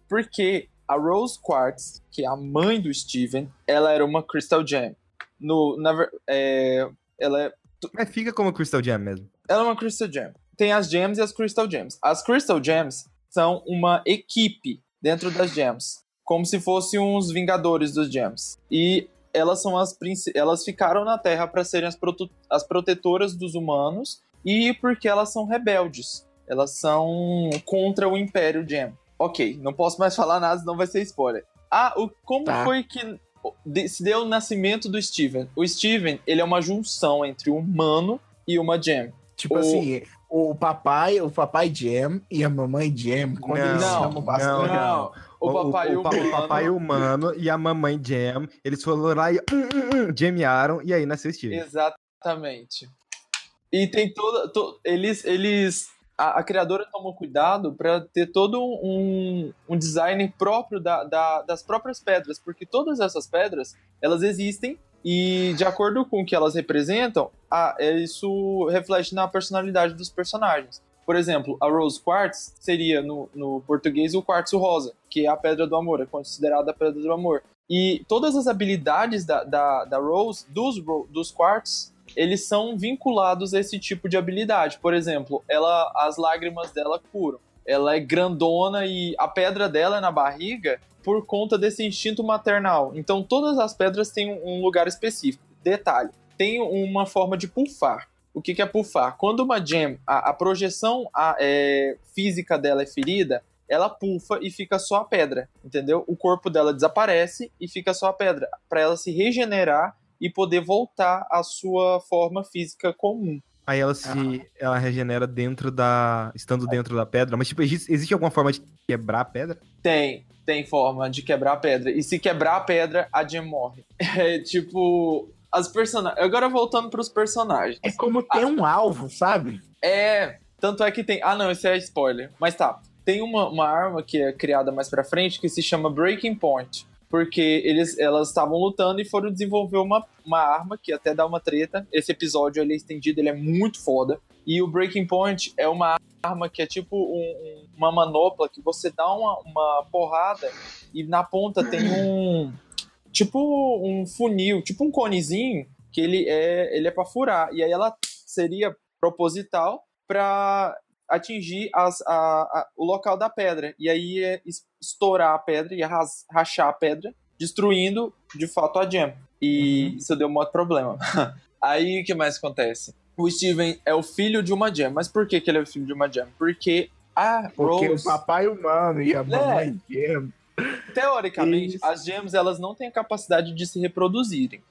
Porque a Rose Quartz, que é a mãe do Steven, ela era uma Crystal Gem. No, na, é, ela é
Mas fica como Crystal Gem mesmo.
Ela é uma Crystal Gem. Tem as Gems e as Crystal Gems. As Crystal Gems são uma equipe dentro das Gems. Como se fossem uns Vingadores dos Gems. E elas são as elas ficaram na Terra para serem as, as protetoras dos humanos e porque elas são rebeldes. Elas são contra o Império Gem. Ok, não posso mais falar nada, senão vai ser spoiler. Ah, o, como
Tá.
foi que de- se deu o nascimento do Steven? O Steven, ele é uma junção entre um humano e uma Gem.
Tipo
O-
assim, o papai, o papai Jam e a mamãe Jam, quando
Não,
eles se
não,
amam bastante.
não.
Não, o papai
o, pa-
humano.
o papai humano e a mamãe Jam, eles foram lá e hum, hum, hum, jamearam, e aí nasceu Steven.
Exatamente. E tem toda. to- eles. eles a, a criadora tomou cuidado para ter todo um, um design próprio da- da- das próprias pedras, porque todas essas pedras elas existem e de acordo com o que elas representam, a- é, isso reflete na personalidade dos personagens. Por exemplo, a Rose Quartz seria no, no português o quartzo rosa, que é a pedra do amor, é considerada a pedra do amor. E todas as habilidades da, da, da Rose, dos, dos quartz, eles são vinculados a esse tipo de habilidade. Por exemplo, ela, as lágrimas dela curam. Ela é grandona e a pedra dela é na barriga por conta desse instinto maternal. Então todas as pedras têm um lugar específico. Detalhe, tem uma forma de pulfar. O que, que é pulfar? Quando uma gem, a, a projeção a- é, física dela é ferida, ela pulfa e fica só a pedra, entendeu? O corpo dela desaparece e fica só a pedra, para ela se regenerar e poder voltar à sua forma física comum.
Aí ela se. Ela regenera dentro da. estando dentro da pedra. Mas, tipo, existe, existe alguma forma de quebrar a pedra?
Tem, tem forma de quebrar a pedra. E se quebrar a pedra, a Gem morre. É tipo. As personagens. Agora voltando pros personagens.
É como ter um alvo, sabe?
É. Tanto é que tem. Ah, não, esse é spoiler. Mas tá. Tem uma, uma arma que é criada mais pra frente que se chama Breaking Point. Porque eles, elas estavam lutando e foram desenvolver uma, uma arma que até dá uma treta. Esse episódio ele é estendido, ele é muito foda. E o Breaking Point é uma arma que é tipo um- um- uma manopla que você dá uma, uma porrada e na ponta tem um tipo um funil, tipo um conezinho que ele é ele é para furar e aí ela seria proposital para atingir as, a, a- o local da pedra e aí é es- estourar a pedra e ras- rachar a pedra, destruindo de fato a gem. E isso deu um outro problema. aí o que mais acontece? O Steven é o filho de uma gem, mas por que, que ele é o filho de uma gem? Porque a
Porque
Rose
o papai humano e a mamãe gem.
Teoricamente,
Isso.
as gems elas não têm a capacidade de se reproduzirem.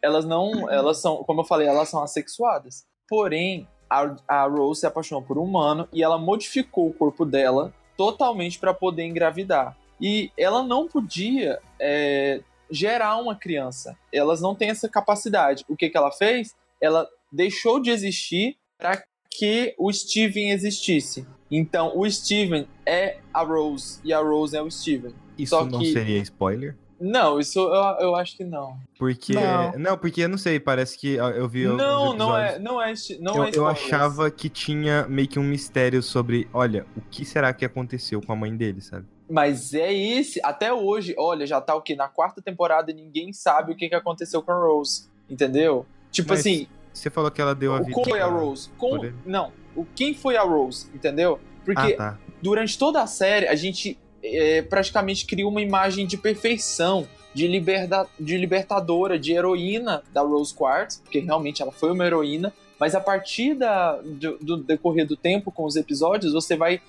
Elas não, elas são, como eu falei, elas são assexuadas. Porém, a, a Rose se apaixonou por um humano e ela modificou o corpo dela totalmente para poder engravidar. E ela não podia é, gerar uma criança. Elas não têm essa capacidade. O que, que ela fez? Ela deixou de existir para que o Steven existisse. Então, o Steven é a Rose e a Rose é o Steven.
Isso
Só
não
que-
seria spoiler?
Não, isso eu, eu acho que não.
Porque.
Não.
Não. porque eu não sei, parece que eu vi.
Não, não é, não é, não
eu,
é
eu achava que tinha meio que um mistério sobre, olha, o que será que aconteceu com a mãe dele, sabe?
Mas é esse, até hoje, olha, já tá o quê? Na quarta temporada ninguém sabe o que, que aconteceu com a Rose, entendeu? Tipo
Mas
assim,
Você falou que ela deu a
o
vida.
como foi a Rose? Com, não, o quem foi a Rose, entendeu? Porque
Ah, tá.
durante toda a série a gente é, praticamente cria uma imagem de perfeição, de, liberda, de libertadora, de heroína da Rose Quartz, porque realmente ela foi uma heroína, mas a partir da, do, do decorrer do tempo com os episódios, você vai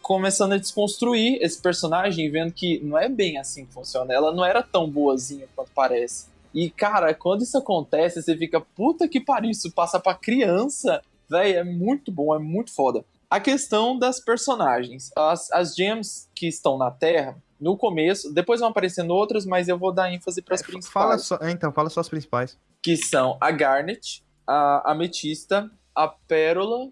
começando a desconstruir esse personagem vendo que não é bem assim que funciona. Ela não era tão boazinha quanto parece. E, cara, quando isso acontece, você fica, puta que pariu, isso passa pra criança. Véi, é muito bom, é muito foda. A questão das personagens. As, as gems que estão na Terra, no começo, depois vão aparecendo outras, mas eu vou dar ênfase para as principais.
É, Fala só, é, então, fala só as principais.
Que são a Garnet, a Ametista, a Pérola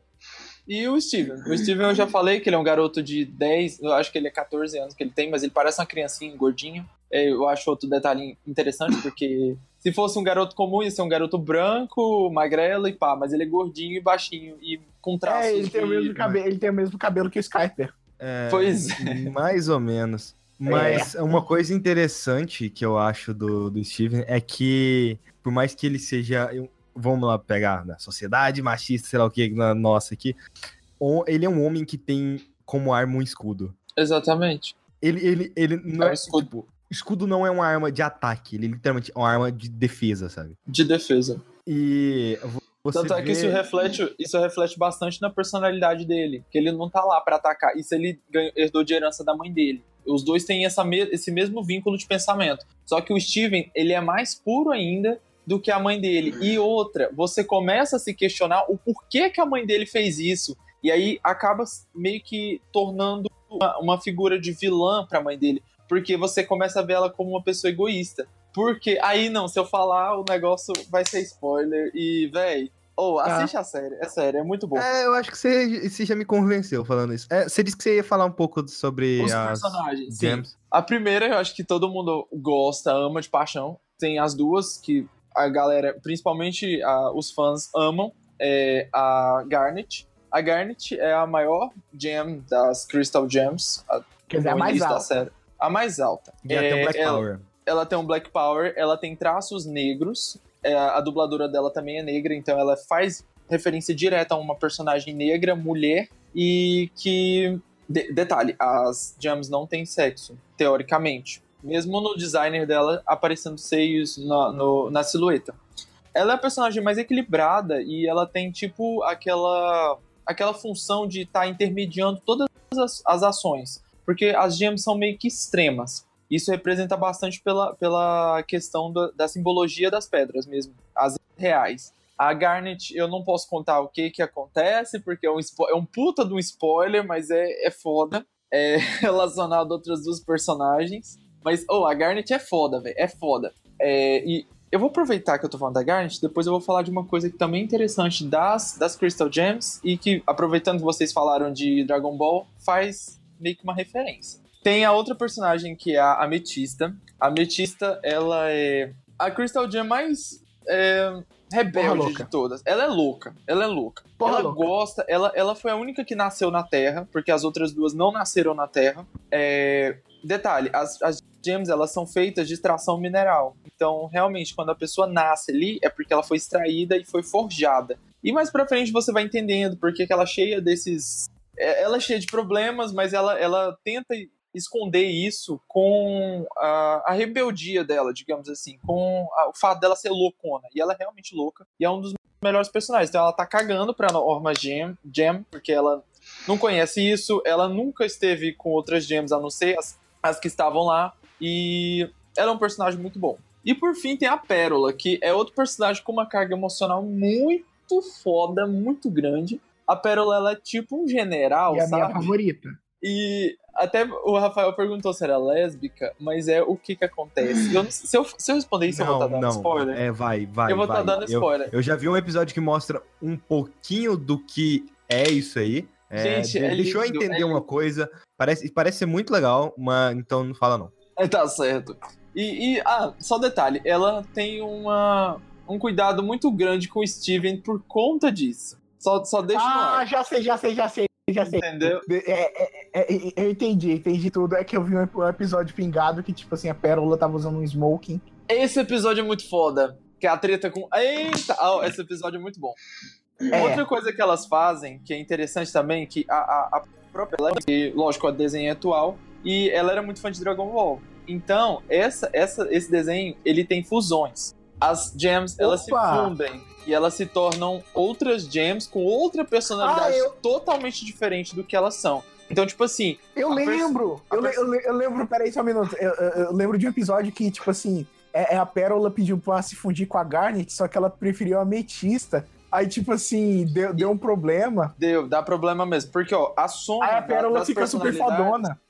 e o Steven. O Steven eu já falei que ele é um garoto de 10, eu acho que ele é 14 anos que ele tem, mas ele parece uma criancinha gordinho. É, Eu acho outro detalhe interessante, porque se fosse um garoto comum, ia ser um garoto branco, magrelo e pá, mas ele é gordinho e baixinho e com traços
É, ele tem, o
de-
mesmo cabelo, ele tem o mesmo cabelo que o Skyper.
É,
Pois
Mais ou menos. Mas uma coisa interessante que eu acho do, do Steven é que, por mais que ele seja. Vamos lá pegar na sociedade machista, sei lá o que, na nossa aqui. o- Ele é um homem que tem como arma um escudo.
Exatamente.
Ele, ele, ele não
É
é.
um escudo.
Tipo, escudo não é uma arma de ataque, ele literalmente é uma arma de defesa, sabe?
De defesa.
E vo- você
Tanto é que
vê-
isso reflete, isso reflete bastante na personalidade dele. Que ele não tá lá pra atacar. Isso ele ganhou, herdou de herança da mãe dele. Os dois têm essa me- esse mesmo vínculo de pensamento. Só que o Steven, ele é mais puro ainda do que a mãe dele. E outra, você começa a se questionar o porquê que a mãe dele fez isso. E aí acaba meio que tornando uma, uma figura de vilã pra mãe dele. Porque você começa a ver ela como uma pessoa egoísta. Porque aí não, se eu falar, o negócio vai ser spoiler. E, véi, ou assiste a série. É sério, é muito bom.
É, eu acho que você, você já me convenceu falando isso. É, você disse que você ia falar um pouco sobre
Os
as
personagens, sim. A primeira, eu acho que todo mundo gosta, ama de paixão. Tem as duas que a galera, principalmente a- os fãs, amam. É a Garnet. A Garnet é a maior gem das Crystal Gems. A,
Quer dizer, a mais
início da
alta.
série. A mais alta.
E
É,
o Black
ela-
Power.
ela tem um black power, ela tem traços negros. é, a dubladora dela também é negra, então ela faz referência direta a uma personagem negra, mulher, e que. de- detalhe, as gems não têm sexo, teoricamente. Mesmo no designer dela aparecendo seios na, no- na silhueta. Ela é a personagem mais equilibrada e ela tem, tipo, aquela, aquela função de estar intermediando todas as, as ações. Porque as gems são meio que extremas. Isso representa bastante pela, pela questão da, da simbologia das pedras mesmo, as reais. A Garnet, eu não posso contar o que que acontece, porque é um, é um puta de um spoiler, mas é, é foda. É relacionado a outras duas personagens. Mas, oh, a Garnet é foda, velho. É foda. É, e eu vou aproveitar que eu tô falando da Garnet, depois eu vou falar de uma coisa que também é interessante das, das Crystal Gems, e que, aproveitando que vocês falaram de Dragon Ball, faz meio que uma referência. Tem a outra personagem que é a Ametista. A Ametista, ela é a Crystal Gem mais é, rebelde de todas. Ela é louca, ela é louca.
Porra
ela
louca.
gosta, ela, ela foi a única que nasceu na Terra, porque as outras duas não nasceram na Terra. É, detalhe, as, as gems elas são feitas de extração mineral. Então, realmente, quando a pessoa nasce ali, é porque ela foi extraída e foi forjada. E mais pra frente você vai entendendo porque que ela é cheia desses. É- Ela é cheia de problemas, mas ela, ela tenta esconder isso com a, a rebeldia dela, digamos assim, com a- o fato dela ser loucona. E ela é realmente louca. E é um dos melhores personagens. Então ela tá cagando pra Norma Gem, Gem porque ela não conhece isso, ela nunca esteve com outras gems a não ser as, as que estavam lá. E ela é um personagem muito bom. E por fim tem a Pérola, que é outro personagem com uma carga emocional muito foda, muito grande. A Pérola ela é tipo um general,
E a minha favorita.
E até o Rafael perguntou se era lésbica, mas é o que que acontece. Eu não- se, eu, se eu responder isso, eu vou estar dando spoiler.
É, vai, vai.
eu vou estar
vai.
dando
Eu-
spoiler.
Eu já vi um episódio que mostra um pouquinho do que é isso aí. É,
Gente,
de-
é
deixou eu
lindo,
entender
é
uma coisa. Parece, parece ser muito legal, mas então não fala não.
É, tá certo. E, e, ah, só detalhe, ela tem uma, um cuidado muito grande com o Steven por conta disso. Só, só deixa
Ah, já sei, já sei, já sei, já sei.
Entendeu?
É, é, é, é, eu entendi, entendi tudo. É que eu vi um ep- episódio pingado que, tipo assim, a Pérola tava usando um smoking.
Esse episódio é muito foda. Que é a treta com. Eita! Ah, esse episódio é muito bom.
É.
Outra coisa que elas fazem, que é interessante também, que a, a, a própria ela, que, lógico, a desenho é atual, e ela era muito fã de Dragon Ball. Então, essa, essa, esse desenho, ele tem fusões. As gems, elas se
Opa!
fundem e elas se tornam outras gems com outra personalidade
Ah, eu-
totalmente diferente do que elas são. Então, tipo assim,
Eu lembro! Eu, le- eu, le- eu lembro, peraí só um minuto. Eu, eu- lembro de um episódio que, tipo assim, é, é a Pérola pediu pra se fundir com a Garnet, só que ela preferiu a Ametista. Aí, tipo assim, deu, deu um problema.
deu, dá problema mesmo. Porque, ó, a soma
Aí a
da-
Pérola
das
fica super fodona.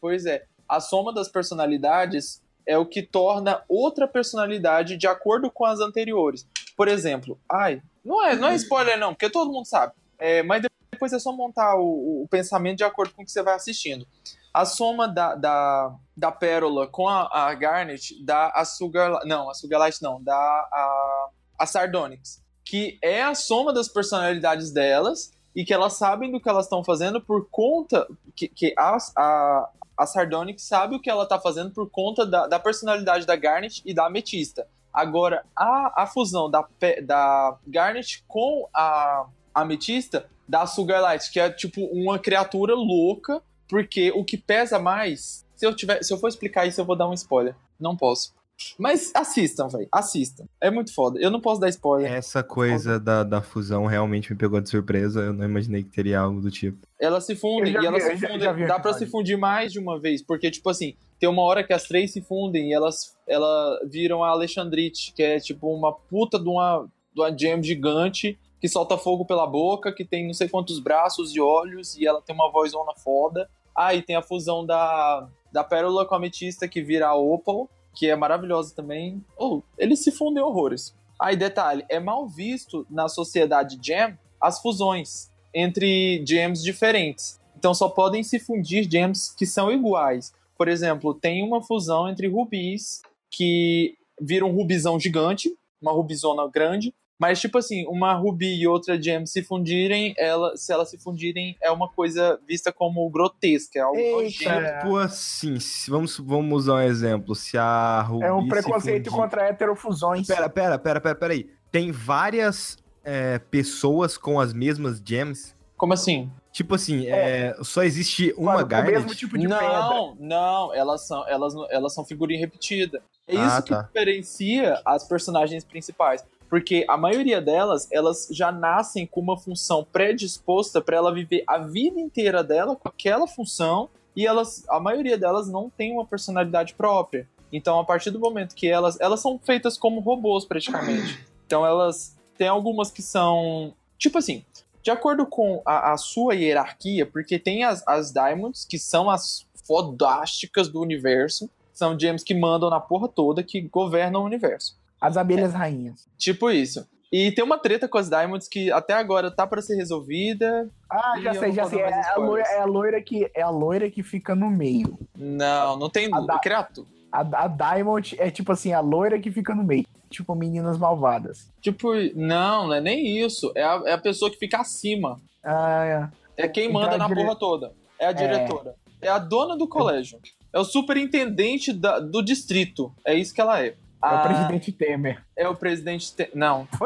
Pois é. A soma das personalidades é o que torna outra personalidade de acordo com as anteriores. Por exemplo, ai, não é, não é spoiler não, porque todo mundo sabe. É, mas depois é só montar o, o pensamento de acordo com o que você vai assistindo. A soma da, da, da Pérola com a, a Garnet dá a Sugar... Não, a Sugarlight não, dá a, a Sardonyx. Que é a soma das personalidades delas e que elas sabem do que elas estão fazendo por conta... Que, que a, a, a Sardonyx sabe o que ela tá fazendo por conta da, da personalidade da Garnet e da Ametista. Agora, a, a fusão da, da Garnet com a Ametista dá a Sugarlight, que é tipo uma criatura louca, porque o que pesa mais. Se eu, tiver, se eu for explicar isso, eu vou dar um spoiler. Não posso. Mas assistam, velho. Assistam. É muito foda. Eu não posso dar spoiler.
Essa coisa da, da fusão realmente me pegou de surpresa. Eu não imaginei que teria algo do tipo.
Elas se fundem e elas
vi-
se
já-
fundem.
já
dá pra se fundir mais de uma vez, porque, tipo assim, tem uma hora que as três se fundem e elas, elas viram a Alexandrite, que é tipo uma puta de uma, de uma gem gigante que solta fogo pela boca, que tem não sei quantos braços e olhos, e ela tem uma vozona foda. Ah, e tem a fusão da, da Pérola com a Ametista que vira a Opal, que é maravilhosa também. Oh, eles se fundem horrores. Aí, detalhe, é mal visto na sociedade Gem as fusões entre gems diferentes. Então só podem se fundir gems que são iguais. Por exemplo, tem uma fusão entre rubis que vira um rubizão gigante, uma rubizona grande, mas tipo assim, uma rubi e outra gem se fundirem, ela, se elas se fundirem, é uma coisa vista como grotesca, é algo
Eita. É.
Tipo assim, se- vamos, vamos usar um exemplo. Se a Ruby
É um preconceito
fundir-
contra heterofusões.
Pera, pera, pera, pera, pera aí. Tem várias é, pessoas com as mesmas gems?
Como assim?
Tipo assim, é, só existe uma
Com o
Garnet?
mesmo tipo de pedra.
não, não, elas são, elas, não- elas são figurinha repetida. É
Ah,
isso que
tá.
diferencia as personagens principais. Porque a maioria delas, elas já nascem com uma função predisposta para ela viver a vida inteira dela com aquela função e elas, a maioria delas não tem uma personalidade própria. Então, a partir do momento que elas, elas são feitas como robôs praticamente. Então, elas tem algumas que são tipo assim, de acordo com a, a sua hierarquia, porque tem as, as Diamonds, que são as fodásticas do universo, são gems que mandam na porra toda, que governam o universo.
As abelhas rainhas.
Tipo isso. E tem uma treta com as Diamonds que até agora tá pra ser resolvida.
Ah, já sei, já sei. É a, loira, é, a loira que, é a loira que fica no meio.
Não, não tem
A da-
criatura.
A, a Diamond é tipo assim, a loira que fica no meio. Tipo, meninas malvadas.
Tipo, não, não é nem isso. É a, é a pessoa que fica acima.
Ah,
É quem
Então,
manda na
dire-
porra toda. É a diretora. É, a dona do colégio. É o superintendente da- do distrito. É isso que ela é.
É o presidente Temer.
É o presidente. te- Não.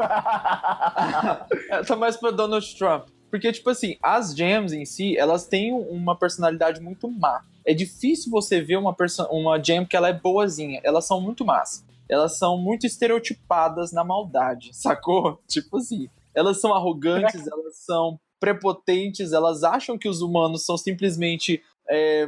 Tá mais pra Donald Trump. Porque, tipo assim, as gems em si, elas têm uma personalidade muito má. É difícil você ver uma, uma gem que ela é boazinha. Elas são muito más. Elas são muito estereotipadas na maldade, sacou? Tipo assim, elas são arrogantes, elas são prepotentes, elas acham que os humanos são simplesmente é,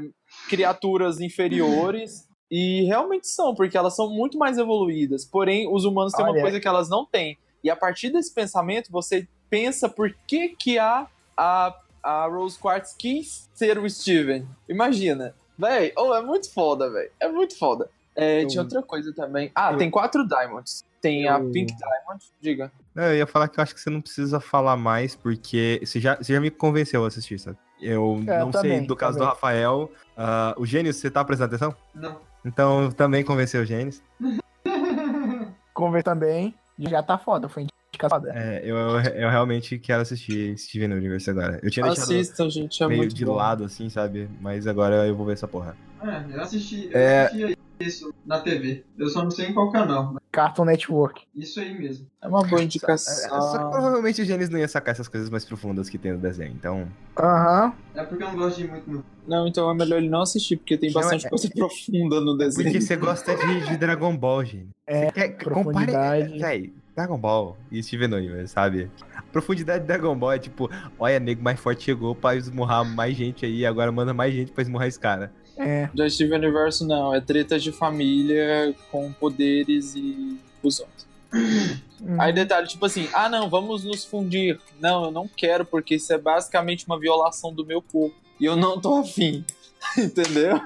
criaturas inferiores. E realmente são, porque elas são muito mais evoluídas. Porém, os humanos têm uma
Olha.
coisa que elas não têm. E a partir desse pensamento, você pensa por que, que a, a, a Rose Quartz quis ser o Steven. Imagina. Véi, oh, é muito foda, velho. É muito foda. É,
Eu-
Tinha outra coisa também. Ah,
eu-
tem quatro Diamonds. Tem a
Eu-
Pink Diamond, diga.
Não, eu ia falar que eu acho que você não precisa falar mais, porque você já, você já me convenceu a assistir, sabe? Eu
É,
não sei do caso
também.
do Rafael. Ah, o Gênesis, você tá prestando atenção?
Não.
Então também convenceu o Gênesis.
Conver também. Já tá foda, foi indicado foda.
É, eu, eu realmente quero assistir Steven Universe agora. Eu tinha deixado
Assistam, gente, é
meio
muito
de
bom.
lado, assim, sabe? Mas agora eu vou ver essa porra.
É, eu assisti, eu
É.
assistia isso na TV. Eu só não sei em qual canal. mas
Cartoon Network.
Isso aí mesmo.
É uma boa
É,
indicação.
Só que provavelmente o Gênesis não ia sacar essas coisas mais profundas que tem no desenho. Então.
Aham.
É porque eu não gosto de ir muito no.
Não, então é melhor ele não assistir, porque tem
Não,
bastante
é-
coisa profunda no desenho.
Porque você gosta de, de Dragon Ball, gente.
É,
Você quer
profundidade.
compare- Véi, Dragon Ball e Steven Universe, sabe? A profundidade de Dragon Ball é tipo, olha, nego mais forte chegou pra esmurrar mais gente aí, agora manda mais gente pra esmurrar esse cara.
É.
Já Steven Universo não, é tretas de família com poderes e fusões.
Hum.
Aí detalhe, tipo assim, ah não, vamos nos fundir. Não, eu não quero, porque isso é basicamente uma violação do meu corpo. E eu não tô afim. Entendeu?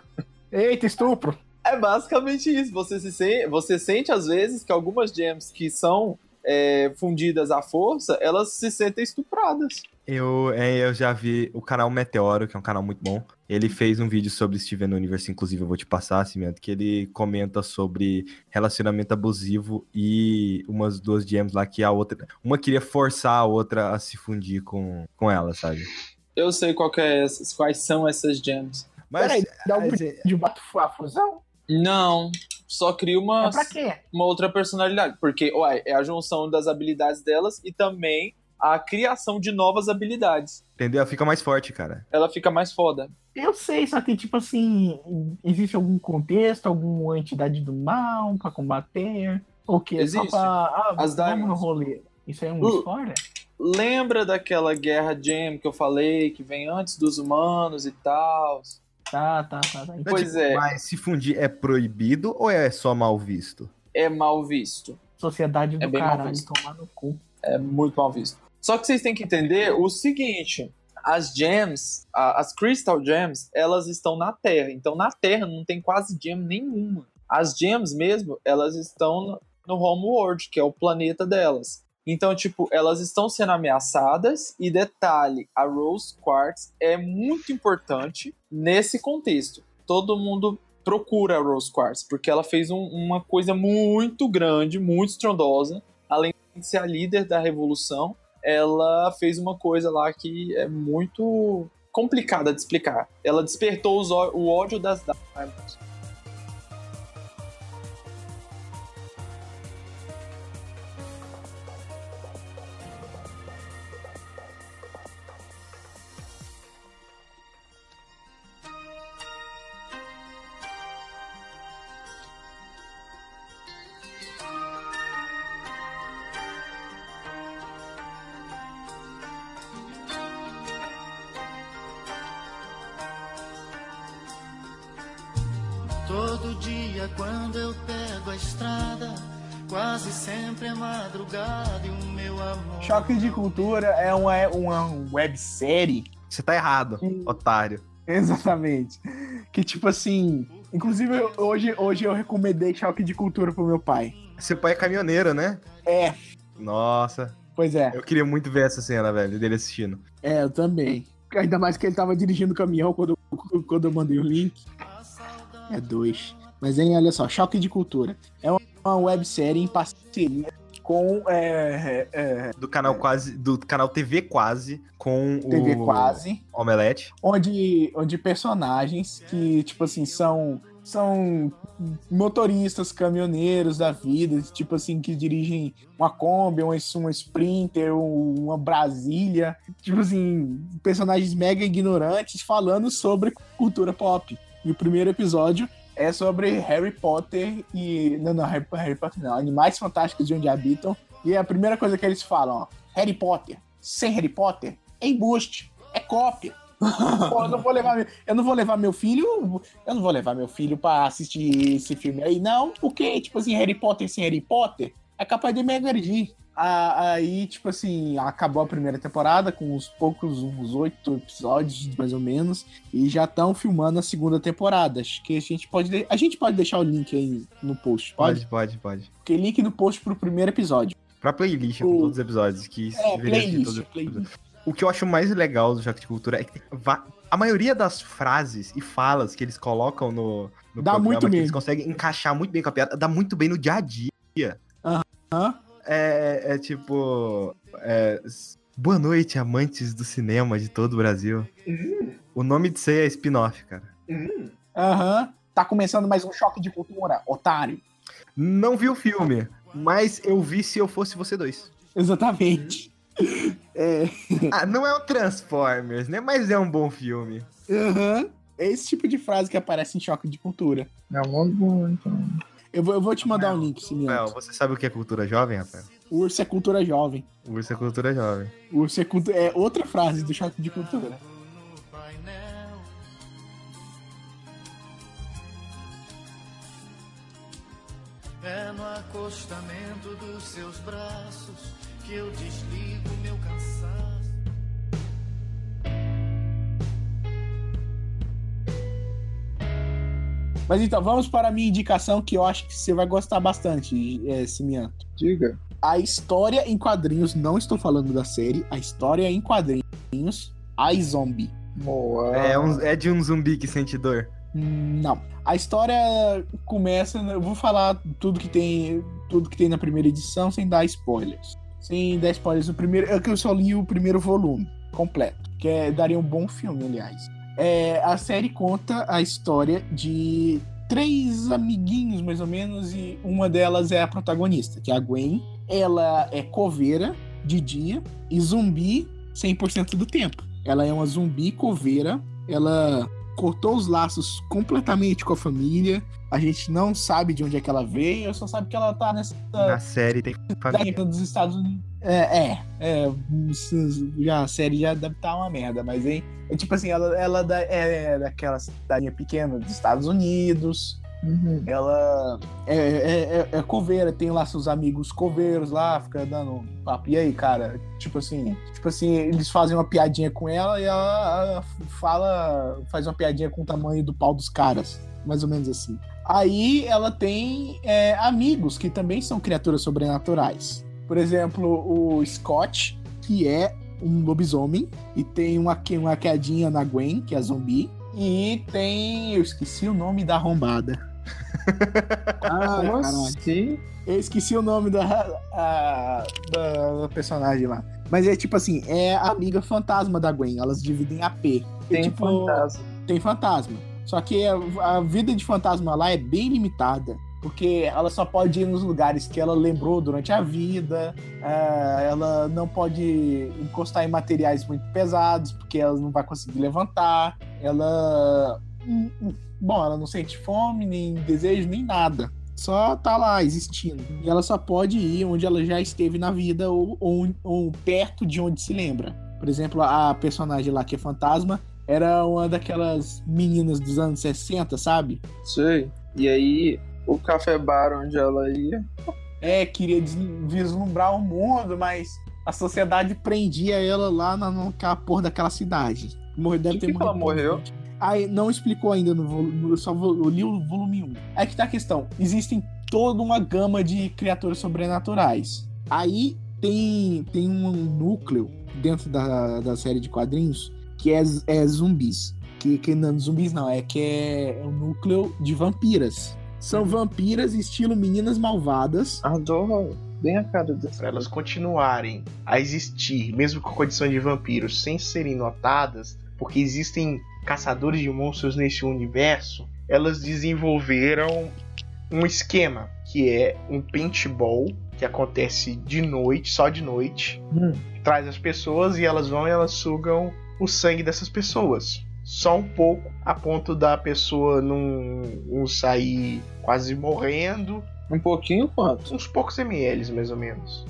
Eita, estupro.
É basicamente isso. Você, se se- você sente às vezes que algumas gems que são é, fundidas à força, elas se sentem estupradas.
Eu, é, eu já vi o canal Meteoro, que é um canal muito bom. Ele fez um vídeo sobre Steven Universe, inclusive eu vou te passar, Cimento, que ele comenta sobre relacionamento abusivo e umas duas gems lá que a outra. Uma queria forçar a outra a se fundir com, com ela, sabe?
Eu sei qual que é essas, quais são essas gems.
Mas.
Peraí, dá um
mas-
de bato a fusão?
Não, só cria uma,
É pra quê?
uma outra personalidade. Porque, uai, é a junção das habilidades delas e também a criação de novas habilidades.
Entendeu? Ela fica mais forte, cara.
Ela fica mais foda.
Eu sei, só que, tipo assim, existe algum contexto, alguma entidade do mal pra combater? Ou que
Existe.
Só pra, ah,
As
vamos no
Diamonds.
rolê. Isso aí é um
Uh,
spoiler?
Lembra daquela guerra gem que eu falei, que vem antes dos humanos e tal?
Tá, tá, tá. tá.
Pois
Tipo,
é.
Mas se fundir é proibido ou é só mal visto?
É mal visto.
Sociedade do
É bem mal
caralho,
visto.
tomar no cu.
É muito mal visto. Só que vocês têm que entender o seguinte: as gems, as Crystal Gems, elas estão na Terra. Então na Terra não tem quase gem nenhuma. As gems mesmo, elas estão no- no Homeworld, que é o planeta delas. Então, tipo, elas estão sendo ameaçadas. E detalhe: a Rose Quartz é muito importante nesse contexto. Todo mundo procura a Rose Quartz, porque ela fez um- uma coisa muito grande, muito estrondosa. Além de ser a líder da revolução, ela fez uma coisa lá que é muito complicada de explicar. Ela despertou os o ódio das Diamonds.
Todo dia quando eu pego a estrada, quase sempre é madrugada e o meu amor.
Choque de Cultura é uma, uma websérie.
Você tá errado, otário.
Exatamente. Que tipo assim. Inclusive, eu- hoje, hoje eu recomendei Choque de Cultura pro meu pai.
Seu pai é caminhoneiro, né?
É.
Nossa,
Pois é,
eu queria muito ver essa cena, velho, dele assistindo.
é, eu também. Ainda mais que ele tava dirigindo o caminhão quando, quando eu mandei o link. É dois. Mas, hein, olha só, Choque de Cultura. É uma- websérie em parceria com é, é,
Do canal quase. Do canal TV Quase com
TV
o
Quase.
Omelete.
onde, onde personagens que, tipo assim, são, são motoristas, caminhoneiros da vida, tipo assim, que dirigem uma Kombi, uma, uma Sprinter, um- uma Brasília, tipo assim, personagens mega ignorantes falando sobre cultura pop. E o primeiro episódio é sobre Harry Potter e. Não, não, Harry, Harry Potter não, Animais Fantásticos de Onde Habitam. E a primeira coisa que eles falam, ó, Harry Potter, sem Harry Potter, é embuste, é cópia. Pô, eu não vou levar, eu não vou levar meu filho, eu não vou levar meu filho pra assistir esse filme aí, não, porque, tipo assim, Harry Potter sem Harry Potter é capaz de me agredir. Aí, tipo assim, acabou a primeira temporada com uns poucos, uns oito episódios, mais ou menos, e já estão filmando a segunda temporada. Acho que a gente pode, de- a gente pode deixar o link aí no post, pode?
Pode, pode, pode.
Porque link no post pro primeiro episódio.
Pra playlist com
O-
todos os episódios. Que
É,
assistir
playlist,
todos os
playlist.
episódios. O que eu acho mais legal do Choque de Cultura é que a maioria das frases e falas que eles colocam no, no
Dá
programa,
muito
que eles conseguem encaixar muito bem com a piada, dá muito bem no dia a dia.
Hã?
É, é tipo. é, boa noite, amantes do cinema de todo o Brasil. O nome de você é spin-off, cara.
Aham. Tá começando mais um choque de cultura, otário.
Não vi o filme, mas eu vi se eu fosse você dois.
Exatamente. É.
Ah, não é o Transformers, né? Mas é um bom filme.
Aham. É esse tipo de frase que aparece em choque de cultura.
É um bom, então.
Eu vou, eu vou te mandar um link,
Rafael,
Simianto.
você sabe o que é cultura jovem, Rafael?
O urso é cultura jovem.
O urso é cultura jovem.
O urso é, cultu- é outra frase do choque de cultura.
É no acostamento dos seus braços que eu desligo meu cansaço.
Mas então, vamos para a minha indicação que eu acho que você vai gostar bastante, é, Simianto.
Diga.
A história em quadrinhos, não estou falando da série, a história em quadrinhos, I Zombie.
Moa.
É, um- é de um zumbi que sente dor.
Não. A história começa. Eu vou falar tudo que tem. Tudo que tem na primeira edição sem dar spoilers. Sem dar spoilers. O primeiro. É que eu só li o primeiro volume completo. Que é- daria um bom filme, aliás. É, a série conta a história de três amiguinhos, mais ou menos, e uma delas é a protagonista, que é a Gwen. Ela é coveira de dia e zumbi 100% do tempo. Ela é uma zumbi coveira. Ela cortou os laços completamente com a família. A gente não sabe de onde é que ela veio, só sabe que ela tá nessa
Na série tem família.
dos Estados Unidos. É, é, é, já, a série já deve estar uma merda, mas hein, é tipo assim, ela, ela da- é daquela cidadinha pequena dos Estados Unidos,
Uhum.
ela é, é, é, é coveira, tem lá seus amigos coveiros lá, fica dando papo. E aí, cara, tipo assim, tipo assim, eles fazem uma piadinha com ela e ela fala, faz uma piadinha com o tamanho do pau dos caras, mais ou menos assim. Aí ela tem é, amigos que também são criaturas sobrenaturais. Por exemplo, o Scott, que é um lobisomem, e tem uma, uma quedinha na Gwen, que é zumbi. E tem. Eu esqueci o nome da arrombada. Ah,
Como assim?
Eu esqueci o nome da, a- da, personagem lá. Mas é tipo assim, é a amiga fantasma da Gwen. Elas dividem AP. E,
Tem
tipo,
fantasma.
tem fantasma. Só que a, a vida de fantasma lá é bem limitada. Porque ela só pode ir nos lugares que ela lembrou durante a vida. ah, ela não pode encostar em materiais muito pesados, porque ela não vai conseguir levantar. Ela. hum, hum, Bom, ela não sente fome, nem desejo, nem nada. Só tá lá existindo. E ela só pode ir onde ela já esteve na vida ou, ou, ou perto de onde se lembra. Por exemplo, a personagem lá que é fantasma era uma daquelas meninas dos anos 60, sabe?
Sei. E aí, o café bar onde ela ia.
É, queria vislumbrar o mundo, mas a sociedade prendia ela lá na, naquela porra daquela cidade. Morreu, deve
Que
ter
que ela morreu?
Aí não explicou ainda no volume, eu só eu li o volume 1. Aí que tá a questão: existem toda uma gama de criaturas sobrenaturais. Aí tem, tem um núcleo dentro da, da série de quadrinhos que é, é zumbis. Que, que não, zumbis não, é que é um núcleo de vampiras. São vampiras estilo meninas malvadas.
Adoro. Bem a cara dessa.
Pra elas continuarem a existir, mesmo com a condição de vampiros, sem serem notadas, porque existem caçadores de monstros nesse universo, elas desenvolveram um esquema que é um paintball que acontece de noite, só de noite,
Hum.
traz as pessoas e elas vão e elas sugam o sangue dessas pessoas. Só um pouco, a ponto da pessoa não, não sair quase morrendo,
Um pouquinho quanto?
uns poucos ml mais ou menos.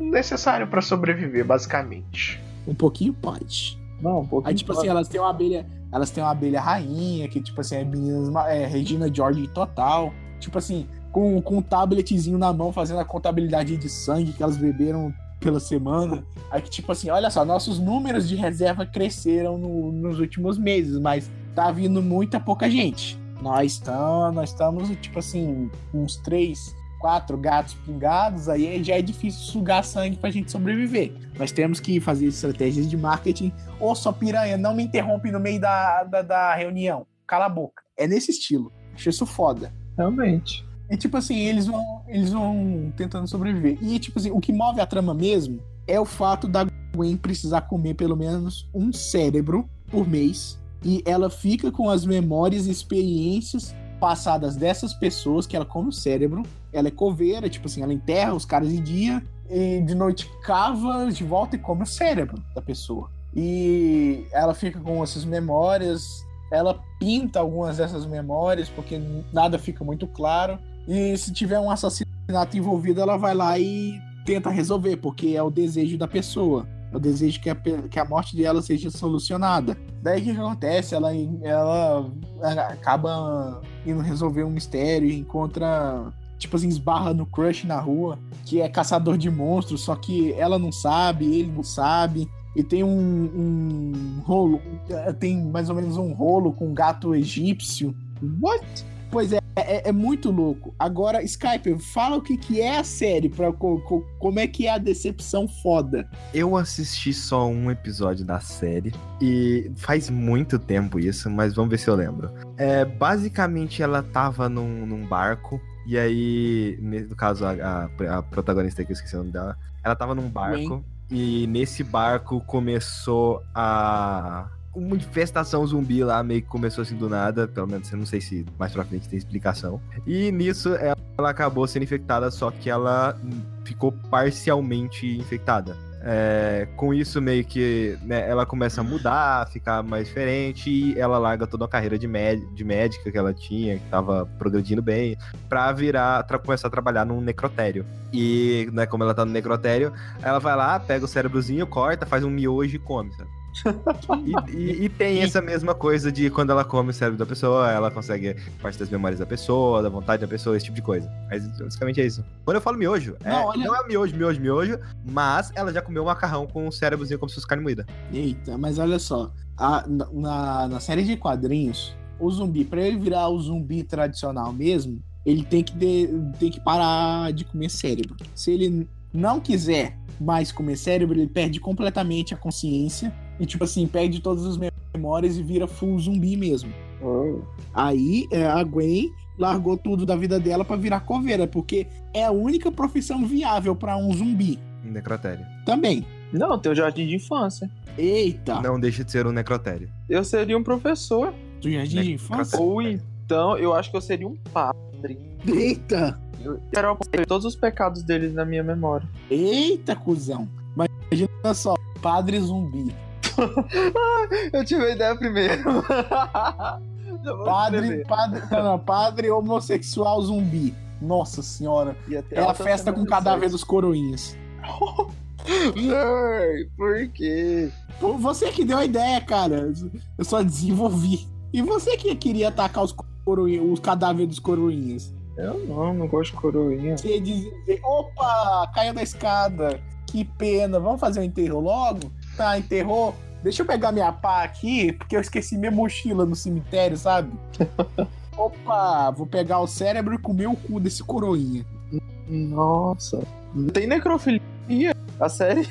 Necessário pra sobreviver, basicamente.
Um pouquinho pode.
Não, um pouquinho
Aí, tipo assim, elas têm uma abelha. Elas têm uma abelha rainha, que, tipo assim, é meninas. É, Regina George total. Tipo assim, com, com um tabletzinho na mão, fazendo a contabilidade de sangue que elas beberam pela semana. Aí que, tipo assim, olha só, nossos números de reserva cresceram no- nos últimos meses, mas tá vindo muita pouca gente. Nós estamos, nós estamos, tipo assim, uns três, quatro gatos pingados, aí já é difícil sugar sangue pra gente sobreviver. Nós temos que fazer estratégias de marketing Ô, sua piranha, não me interrompe no meio da, da, da reunião. Cala a boca. É nesse estilo. Achei isso foda.
Realmente.
E tipo assim, eles vão, eles vão tentando sobreviver. E tipo assim, o que move a trama mesmo é o fato da Gwen precisar comer pelo menos um cérebro por mês. E ela fica com as memórias e experiências passadas dessas pessoas que ela come o cérebro. Ela é coveira, tipo assim, ela enterra os caras de dia e de noite cava de volta e come o cérebro da pessoa. E ela fica com essas memórias, ela pinta algumas dessas memórias porque nada fica muito claro. E se tiver um assassinato envolvido, ela vai lá e tenta resolver, porque é o desejo da pessoa. É o desejo que a, que a morte dela seja solucionada. Daí o que, acontece? Ela, ela acaba indo resolver um mistério e encontra. Tipo assim, esbarra no crush na rua, que é caçador de monstros, só que ela não sabe, ele não sabe. E tem um, um rolo, tem mais ou menos um rolo com um gato egípcio. What? Pois é, é, é muito louco. Agora, Skype, fala o que, que é a série, pra, co- co- como é que é a decepção foda.
Eu assisti só um episódio da série e faz muito tempo isso, mas vamos ver se eu lembro. É, basicamente, ela tava num, num barco e aí, no caso, a, a- a protagonista que eu esqueci o nome dela, ela tava num barco e nesse barco começou a uma infestação zumbi lá, meio que começou assim do nada, pelo menos eu não sei se mais pra frente tem explicação. E nisso ela, acabou sendo infectada, só que ela ficou parcialmente infectada. É, com isso, meio que né, ela começa a mudar, ficar mais diferente, e ela larga toda a carreira de, de médica que ela tinha, que tava progredindo bem, pra virar, pra começar a trabalhar num necrotério. E, né, como ela tá no necrotério, ela vai lá, pega o cérebrozinho, corta, faz um miojo e come, sabe? E, e- e tem essa mesma coisa de quando ela come o cérebro da pessoa, ela consegue parte das memórias da pessoa, da vontade da pessoa, esse tipo de coisa. Mas basicamente é isso. Quando eu falo miojo, é-
Não,
não,
olha-
é miojo, miojo, miojo, mas ela já comeu um macarrão com o cérebrozinho como se fosse carne moída.
Eita, mas olha só, a- na- na, série de quadrinhos, o zumbi, pra ele virar o zumbi tradicional mesmo, ele tem que, de- tem que parar de comer cérebro. Se ele não quiser mais comer cérebro, ele perde completamente a consciência e, tipo assim, perde todas as memórias e vira full zumbi mesmo. Aí é, a Gwen largou tudo da vida dela pra virar coveira, porque é a única profissão viável pra um zumbi.
Um necrotério.
Também.
Não, tem o jardim de infância.
Eita,
Não deixa de ser um necrotério.
Eu seria um professor.
do jardim de infância?
Ou então, eu acho que eu seria um padre.
Eita!
Eu quero todos os pecados deles na minha memória.
Eita, cuzão. Mas imagina só, padre zumbi.
Eu tive a ideia primeiro.
Padre, padre, não, não, padre homossexual zumbi. Nossa senhora. É a festa com o cadáver dos coroinhas.
Ai, por quê?
Pô, Você que deu a ideia, cara. Eu só desenvolvi. E você que queria atacar os, os cadáveres dos coroinhas?
Eu não, não gosto de coroinha.
Você ia dizer, opa, caiu da escada. Que pena, vamos fazer o enterro logo? Tá, enterrou. Deixa eu pegar minha pá aqui, porque eu esqueci minha mochila no cemitério, sabe? Opa, vou pegar o cérebro e comer o cu desse coroinha.
Nossa. Tem necrofilia? a série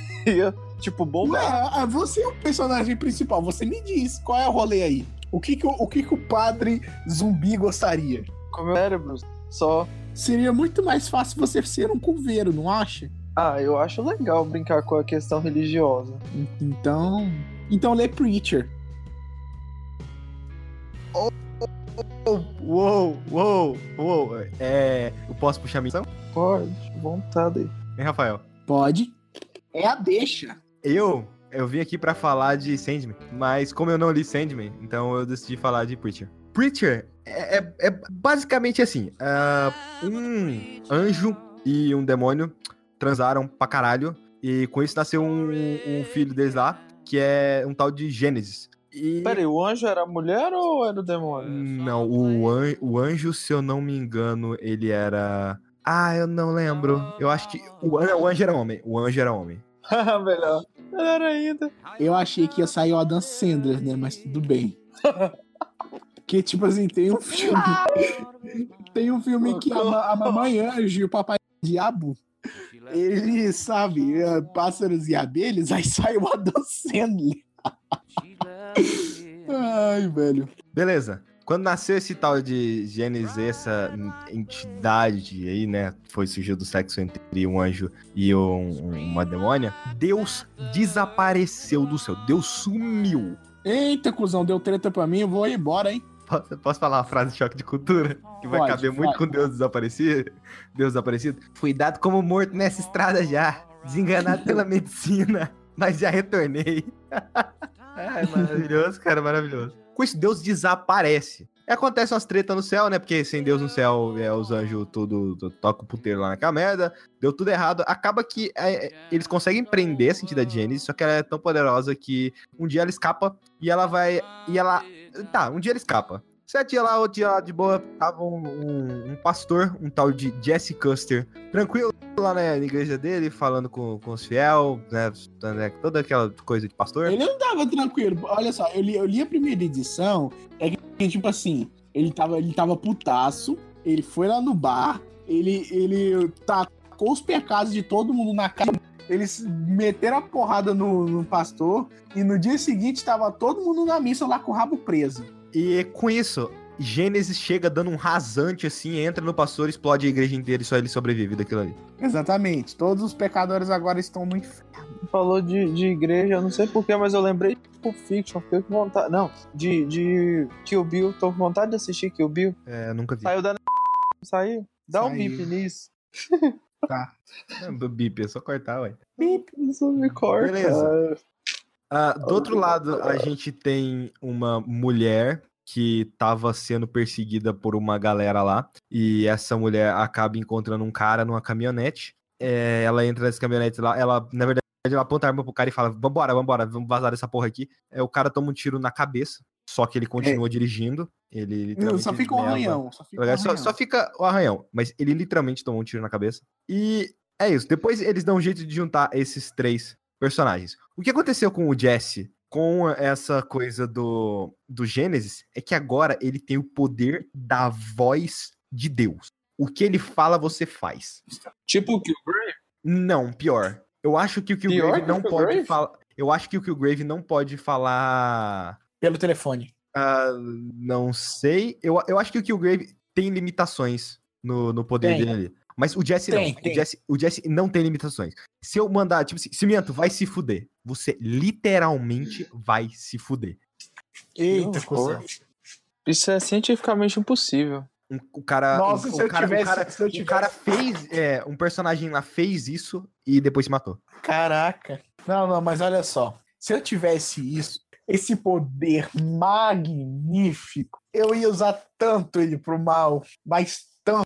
tipo,
ah, você é o personagem principal, você me diz qual é o rolê aí. O que que, o, o que que o padre zumbi gostaria?
Com meu cérebro, só.
Seria muito mais fácil você ser um coveiro, não acha?
Ah, eu acho legal brincar com a questão religiosa.
Então. Então lê Preacher.
Uou, uou, uou. É. Eu posso puxar a missão?
Pode, vontade aí.
Hein, Rafael?
Pode. É a deixa.
Eu. Eu vim aqui pra falar de Sandman, mas como eu não li Sandman, então eu decidi falar de Preacher. Preacher é, é- é basicamente assim: ah, um anjo e um demônio transaram pra caralho, e com isso nasceu um, um filho deles lá, que é um tal de Gênesis. E...
Peraí, o anjo era mulher ou era o demônio?
Não, o, an- o anjo, se eu não me engano, ele era. Ah, eu não lembro. Eu acho que. O, an- o anjo era homem. O anjo era homem.
Melhor. Melhor ainda.
Eu achei que ia sair o Adam Sandler, né? Mas tudo bem. Porque, tipo assim, tem um filme. tem um filme que a, ma- a mamãe anjo e o papai diabo. Ele, sabe, é, pássaros e abelhas, aí sai o Adam Sandler. Ai, velho.
Beleza. Quando nasceu esse tal de Gênesis, essa entidade aí, né? Foi surgiu do sexo entre um anjo e um- uma demônia. Deus desapareceu do céu. Deus sumiu.
Eita, cuzão, deu treta pra mim, eu vou embora, hein?
Posso, posso falar uma frase de choque de cultura? Que vai
Pode,
caber muito
vai.
com Deus desaparecido? Deus desaparecido. Fui dado como morto nessa estrada já. Desenganado pela medicina. Mas já retornei. Ai, maravilhoso, cara, maravilhoso. Com isso, Deus desaparece. E acontece umas tretas no céu, né? Porque sem Deus no céu, é, os anjos tudo, tudo toca o puteiro lá naquela merda. Deu tudo errado. Acaba que é, é, eles conseguem prender essa entidade Gênesis, só que ela é tão poderosa que um dia ela escapa e ela vai. E ela. Tá, um dia ela escapa. Sete dia lá, outro dia lá de boa, tava um, um- um pastor, um tal de Jesse Custer, tranquilo lá na igreja dele, falando com, com os fiel, né, né, Toda aquela coisa de pastor.
Ele não tava tranquilo. Olha só, eu li, eu li a primeira edição, é que, tipo assim, ele tava, ele tava putaço, ele foi lá no bar, ele, ele tacou os pecados de todo mundo na cara. Eles meteram a porrada no, no pastor e no dia seguinte tava todo mundo na missa lá com o rabo preso.
E com isso, Gênesis chega dando um rasante assim, entra no pastor, explode a igreja inteira e só ele sobrevive daquilo ali.
Exatamente. Todos os pecadores agora estão no inferno.
Falou de, de igreja, eu não sei porquê, mas eu lembrei de Pulp Fiction, fiquei com vontade. Não, de, de Kill Bill, tô com vontade de assistir Kill Bill.
É, nunca vi.
Saiu da. Saiu? Dá um
Saiu.
bip nisso.
É, bip, é só cortar, ué.
Bip, isso me corta.
Beleza. Ah, do outro lado, a gente tem uma mulher que tava sendo perseguida por uma galera lá. E essa mulher acaba encontrando um cara numa caminhonete. É, ela entra nessa caminhonete lá. Ela, na verdade, ela aponta a arma pro cara e fala: Vambora, vambora, vamos vazar dessa porra aqui. É, o cara toma um tiro na cabeça. Só que ele continua dirigindo. Ele literalmente.
Só fica
leva-
arranhão. Só fica um
Só,
arranhão.
só fica o arranhão, mas ele literalmente tomou um tiro na cabeça. E é isso. Depois eles dão um jeito de juntar esses três personagens. O que aconteceu com o Jesse, com essa coisa do, do Gênesis, é que agora ele tem o poder da voz de Deus. O que ele fala, você faz.
Tipo o Killgrave?
Não, pior. Eu acho que o Killgrave
que
não
o
pode falar. Eu acho que o Killgrave não pode falar.
Pelo telefone.
Ah, não sei. Eu, eu acho que o Killgrave tem limitações no, no poder
Tem.
dele ali. Mas o Jesse
Tem,
não.
tem.
O Jesse, o Jesse não tem limitações. Se eu mandar, tipo assim, Cimento, vai se fuder. Você literalmente vai se fuder.
Eita,
horror. Isso é cientificamente impossível.
Um- o cara.
Nossa,
o,
se
o
eu
cara,
tivesse-
o cara,
se eu
o
tivesse-
cara fez. É, um personagem lá fez isso e depois se matou.
Caraca. Não, não, mas olha só. Se eu tivesse isso, esse poder magnífico, eu ia usar tanto ele pro mal, mas tanto.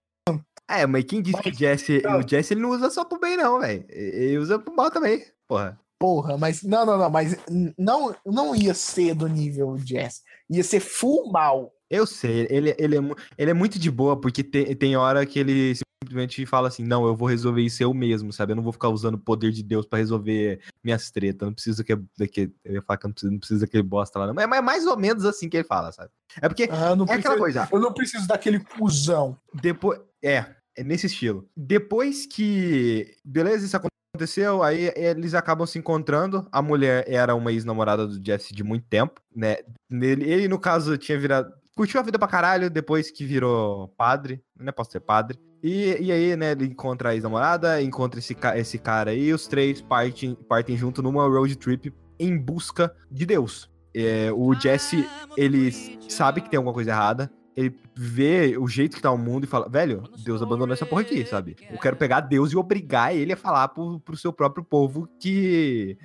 É, mas quem disse que o Jesse, o Jesse ele não usa só pro bem, não, velho. Ele usa pro mal também. Porra.
Porra, mas não, não, não, mas não, não ia ser do nível Jess. Ia ser full mal.
Eu sei, ele, ele, é, ele é muito de boa, porque tem, tem hora que ele simplesmente fala assim, não, eu vou resolver isso eu mesmo, sabe? Eu não vou ficar usando o poder de Deus pra resolver minhas tretas, não preciso que, que eu ia falar que eu não preciso, não preciso daquele bosta lá, não. Mas mas é mais ou menos assim que ele fala, sabe? É porque
Ah,
é aquela
preciso,
coisa,
eu não preciso daquele cuzão.
depois, é, é nesse estilo. Depois que, beleza, isso acontece aconteceu? Aí eles acabam se encontrando. A mulher era uma ex-namorada do Jesse de muito tempo, né? Ele, ele, no caso, tinha virado. Curtiu a vida pra caralho depois que virou padre. Não posso ser padre. E, e aí, né, ele encontra a ex-namorada, encontra esse, esse cara aí, os três partem, partem junto numa road trip em busca de Deus. É, o Jesse, ele sabe que tem alguma coisa errada. Ele vê o jeito que tá o mundo e fala, velho, Deus abandonou essa porra aqui, sabe? Eu quero pegar Deus e obrigar ele a falar pro, pro seu próprio povo que.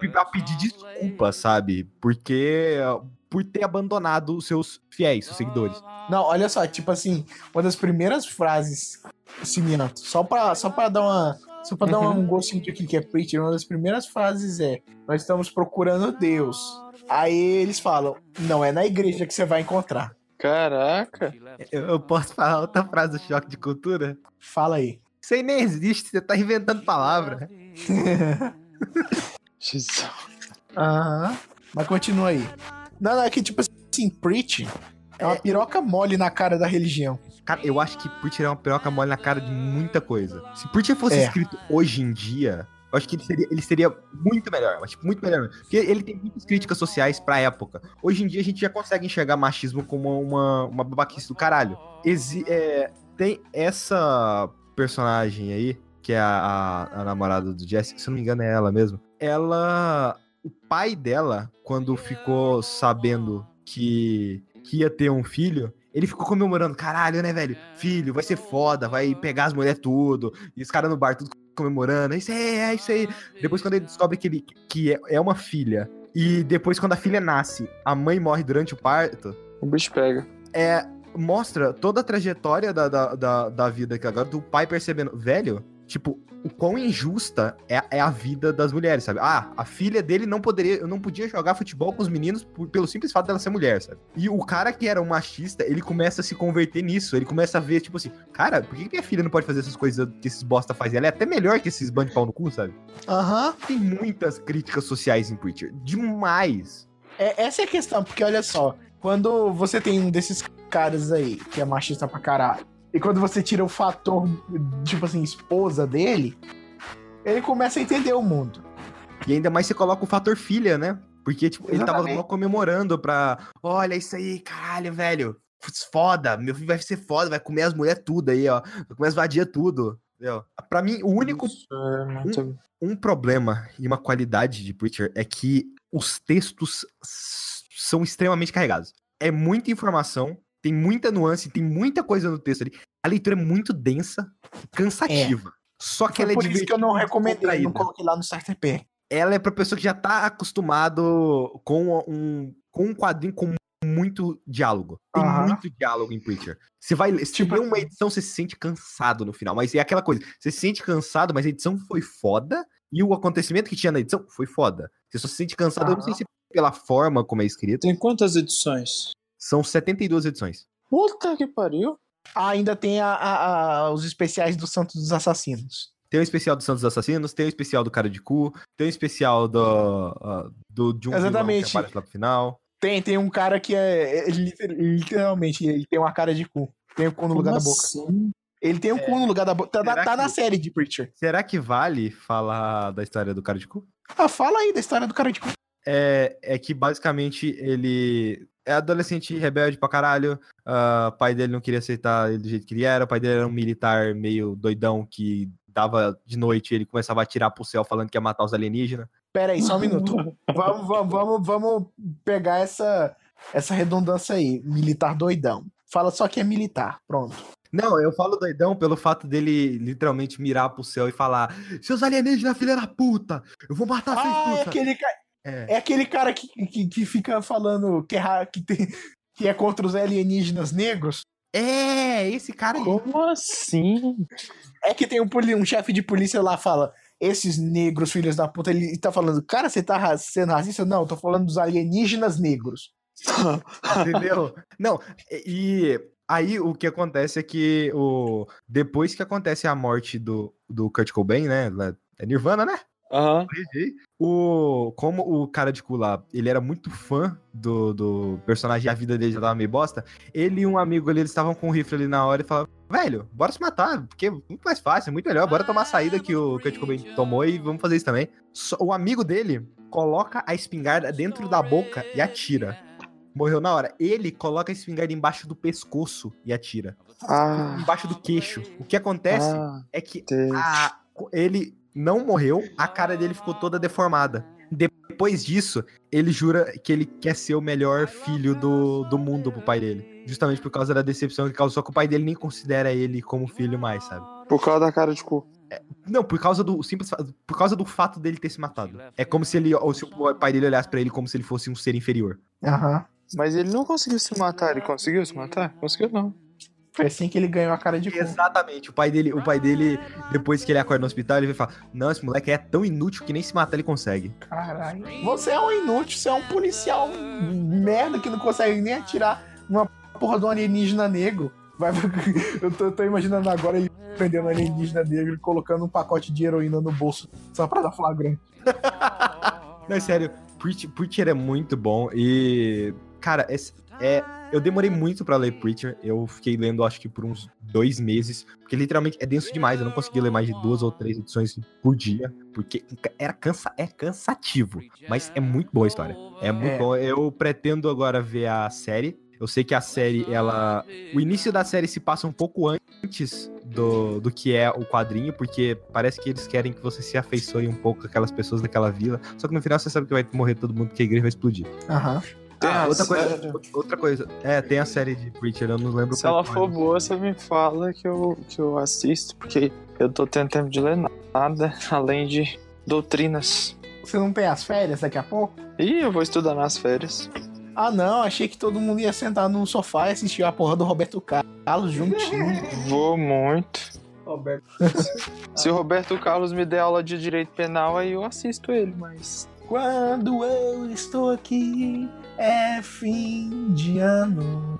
Tipo, a pedir desculpa, sabe? Porque. Por ter abandonado os seus fiéis, seus seguidores.
Não, olha só, tipo assim, uma das primeiras frases, Cimiento, só pra, só pra dar uma. Só pra dar um gostinho de que que é Preacher, uma das primeiras frases é: Nós estamos procurando Deus. Aí eles falam: Não é na igreja que você vai encontrar.
Caraca.
Eu, eu posso falar outra frase do choque de cultura?
Fala aí.
Isso aí nem existe, você tá inventando palavra.
Jesus.
Aham. Mas continua aí. Não, não, é que tipo assim, Preach é uma piroca mole na cara da religião.
Cara, eu acho que Preacher é uma piroca mole na cara de muita coisa. Se Preacher fosse
É.
escrito hoje em dia, eu acho que ele seria, ele seria muito melhor. Mas, tipo, muito melhor. Porque ele tem muitas críticas sociais pra época. Hoje em dia a gente já consegue enxergar machismo como uma, uma babaquice do caralho. Exi é, tem essa personagem aí, que é a, a- a namorada do Jesse, se eu não me engano é ela mesmo. Ela. O pai dela, quando ficou sabendo que, que ia ter um filho, ele ficou comemorando, caralho, né, velho? Filho, vai ser foda, vai pegar as mulheres tudo. E os caras no bar tudo comemorando. É isso aí, é isso aí. Depois, quando ele descobre que, ele, que é, é uma filha, e depois, quando a filha nasce, a mãe morre durante o parto,
O bicho pega.
é, mostra toda a trajetória da, da, da, da vida que agora, do pai percebendo, velho, tipo, o quão injusta é, é a vida das mulheres, sabe? Ah, a filha dele não poderia, não podia jogar futebol com os meninos por- pelo simples fato dela ser mulher, sabe? E o cara que era um machista, ele começa a se converter nisso, ele começa a ver, tipo assim, cara, por que minha filha não pode fazer essas coisas que esses bosta fazem? Ela é até melhor que esses band de pau no cu, sabe?
Aham.
Tem muitas críticas sociais em Preacher, demais.
É, essa é a questão, porque olha só, quando você tem um desses caras aí, que é machista pra caralho, e quando você tira o fator, tipo assim, esposa dele, ele começa a entender o mundo.
E ainda mais você coloca o fator filha, né? Porque, tipo, ele tava
Exatamente.
só comemorando pra. Olha isso aí, caralho, velho. Foda, meu filho vai ser foda, vai comer as mulheres tudo aí, ó. Vai comer as vadias tudo. Entendeu? Pra mim, o único
Isso é muito...
um problema e uma qualidade de Preacher é que os textos são extremamente carregados. É muita informação, tem muita nuance, tem muita coisa no texto ali. A leitura é muito densa cansativa. Só que
Foi
ela é
por isso que eu não recomendei, não coloquei lá no Pack.
ela é pra pessoa que já tá acostumado com um, com um quadrinho com muito diálogo. Tem
Aham.
muito diálogo em Preacher. Você vai ler, se
Tipo
uma edição, você se sente cansado no final. Mas é aquela coisa, você se sente cansado, mas a edição foi foda. E o acontecimento que tinha na edição foi foda. Você só se sente cansado, eu não sei se é pela forma como é escrito.
Tem quantas edições?
São 72 edições.
Puta que pariu.
Ah, ainda tem a- a- a- os especiais do Santos dos Assassinos.
Tem o especial do Santos Assassinos, tem o especial do Cara de Cu, tem o especial do, ah, do de um vilão
Exatamente.
que aparece lá pro final.
Tem, tem um cara que é, é liter- literalmente, ele tem uma cara de cu. Tem o cu no lugar
Como
da boca.
assim?
Ele tem o cu no lugar da boca. Tá, tá na
que-
série de Preacher.
Será que vale falar da história do Cara de Cu?
Ah, fala aí da história do cara de cu.
É, é que basicamente ele é adolescente rebelde pra caralho. o pai dele não queria aceitar ele do jeito que ele era. O pai dele era um militar meio doidão que dava de noite ele começava a atirar pro céu falando que ia matar os alienígenas.
Pera aí, só um minuto. vamos, vamos, vamos, vamos pegar essa, essa redundância aí. Militar doidão. Fala só que é militar. Pronto.
Não, eu falo doidão pelo fato dele literalmente mirar pro céu e falar: Seus alienígenas, filha da puta! Eu vou matar vocês
Ah, é
tudo!
aquele,
É.
é aquele cara que, que, que fica falando que é, que, tem, que é contra os alienígenas negros.
É, esse cara aí.
Como assim?
É que tem um, um chefe de polícia lá fala. Esses negros, filhos da puta, ele tá falando, cara, você tá sendo racista? Não, eu tô falando dos alienígenas negros.
Entendeu? Não, e aí o que acontece é que o depois que acontece a morte do, do Kurt Cobain, né? É Nirvana, né?
Aham.
O, como o cara de cu lá, ele era muito fã do, do personagem e a vida dele já tava meio bosta, ele e um amigo ali, eles estavam com um rifle ali na hora e falavam, velho, bora se matar, porque é muito mais fácil, é muito melhor. Bora tomar a saída que o Kurt Cobain tomou e vamos fazer isso também. Só- o amigo dele coloca a espingarda dentro da boca e atira. Morreu na hora. Ele coloca a espingarda embaixo do pescoço e atira.
Ah,
Embaixo do queixo. O que acontece
ah,
é que a- ele não morreu, a cara dele ficou toda deformada. Depois disso, ele jura que ele quer ser o melhor filho do, do mundo pro pai dele. Justamente por causa da decepção que causou, que o pai dele nem considera ele como filho mais, sabe?
Por causa da cara de cu.
Não, por causa do simples por causa do fato dele ter se matado. É como se ele ou se o pai dele olhasse pra ele como se ele fosse um ser inferior.
Aham.
Mas ele não conseguiu se matar. Ele conseguiu se matar? Conseguiu não.
Foi assim que ele ganhou a cara de cu.
Exatamente. O pai dele, o pai dele depois que ele acorda no hospital, ele vai falar: "Não, esse moleque é tão inútil que nem se matar ele consegue".
Caralho. Você é um inútil, você é um policial merda que não consegue nem atirar uma porra de um alienígena negro. Vai, eu, tô, eu tô imaginando agora ele prendendo um alienígena negro e colocando um pacote de heroína no bolso só pra dar flagrante.
Não, é sério, Preacher, Preacher é muito bom e. Cara, é, é- eu demorei muito pra ler Preacher. Eu fiquei lendo, acho que por uns dois meses. Porque literalmente é denso demais. Eu não consegui ler mais de duas ou três edições por dia. Porque era cansa, é cansativo. Mas é muito boa a história. É muito
É.
bom. Eu pretendo agora ver a série. Eu sei que a série, ela. O início da série se passa um pouco antes do, do que é o quadrinho, porque parece que eles querem que você se afeiçoe um pouco com aquelas pessoas daquela vila. Só que no final você sabe que vai morrer todo mundo, que a igreja vai explodir.
Aham.
Tem
Ah, outra coisa, outra coisa. É, tem a série de Preacher, eu não lembro
Se
qual
ela
que
for
é.
boa, você me fala que eu, que eu assisto, porque eu tô tendo tempo de ler nada, além de doutrinas.
Você não tem as férias daqui a pouco?
Ih, eu vou estudar nas férias.
Ah, não, achei que todo mundo ia sentar no sofá e assistir a porra do Roberto Carlos juntinho.
Vou muito.
Roberto.
Se o Roberto Carlos me der aula de direito penal, aí eu assisto ele, mas.
Quando eu estou aqui, é fim de ano.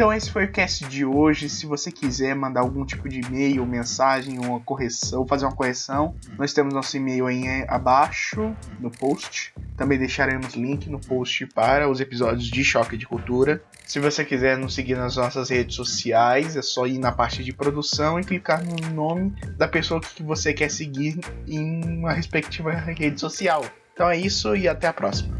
Então esse foi o cast de hoje. Se você quiser mandar algum tipo de e-mail, mensagem, uma correção, fazer uma correção, nós temos nosso e-mail aí eh, abaixo no post. Também deixaremos link no post para os episódios de Choque de Cultura. Se você quiser nos seguir nas nossas redes sociais, é só ir na parte de produção e clicar no nome da pessoa que você quer seguir em uma respectiva rede social. Então é isso e até a próxima.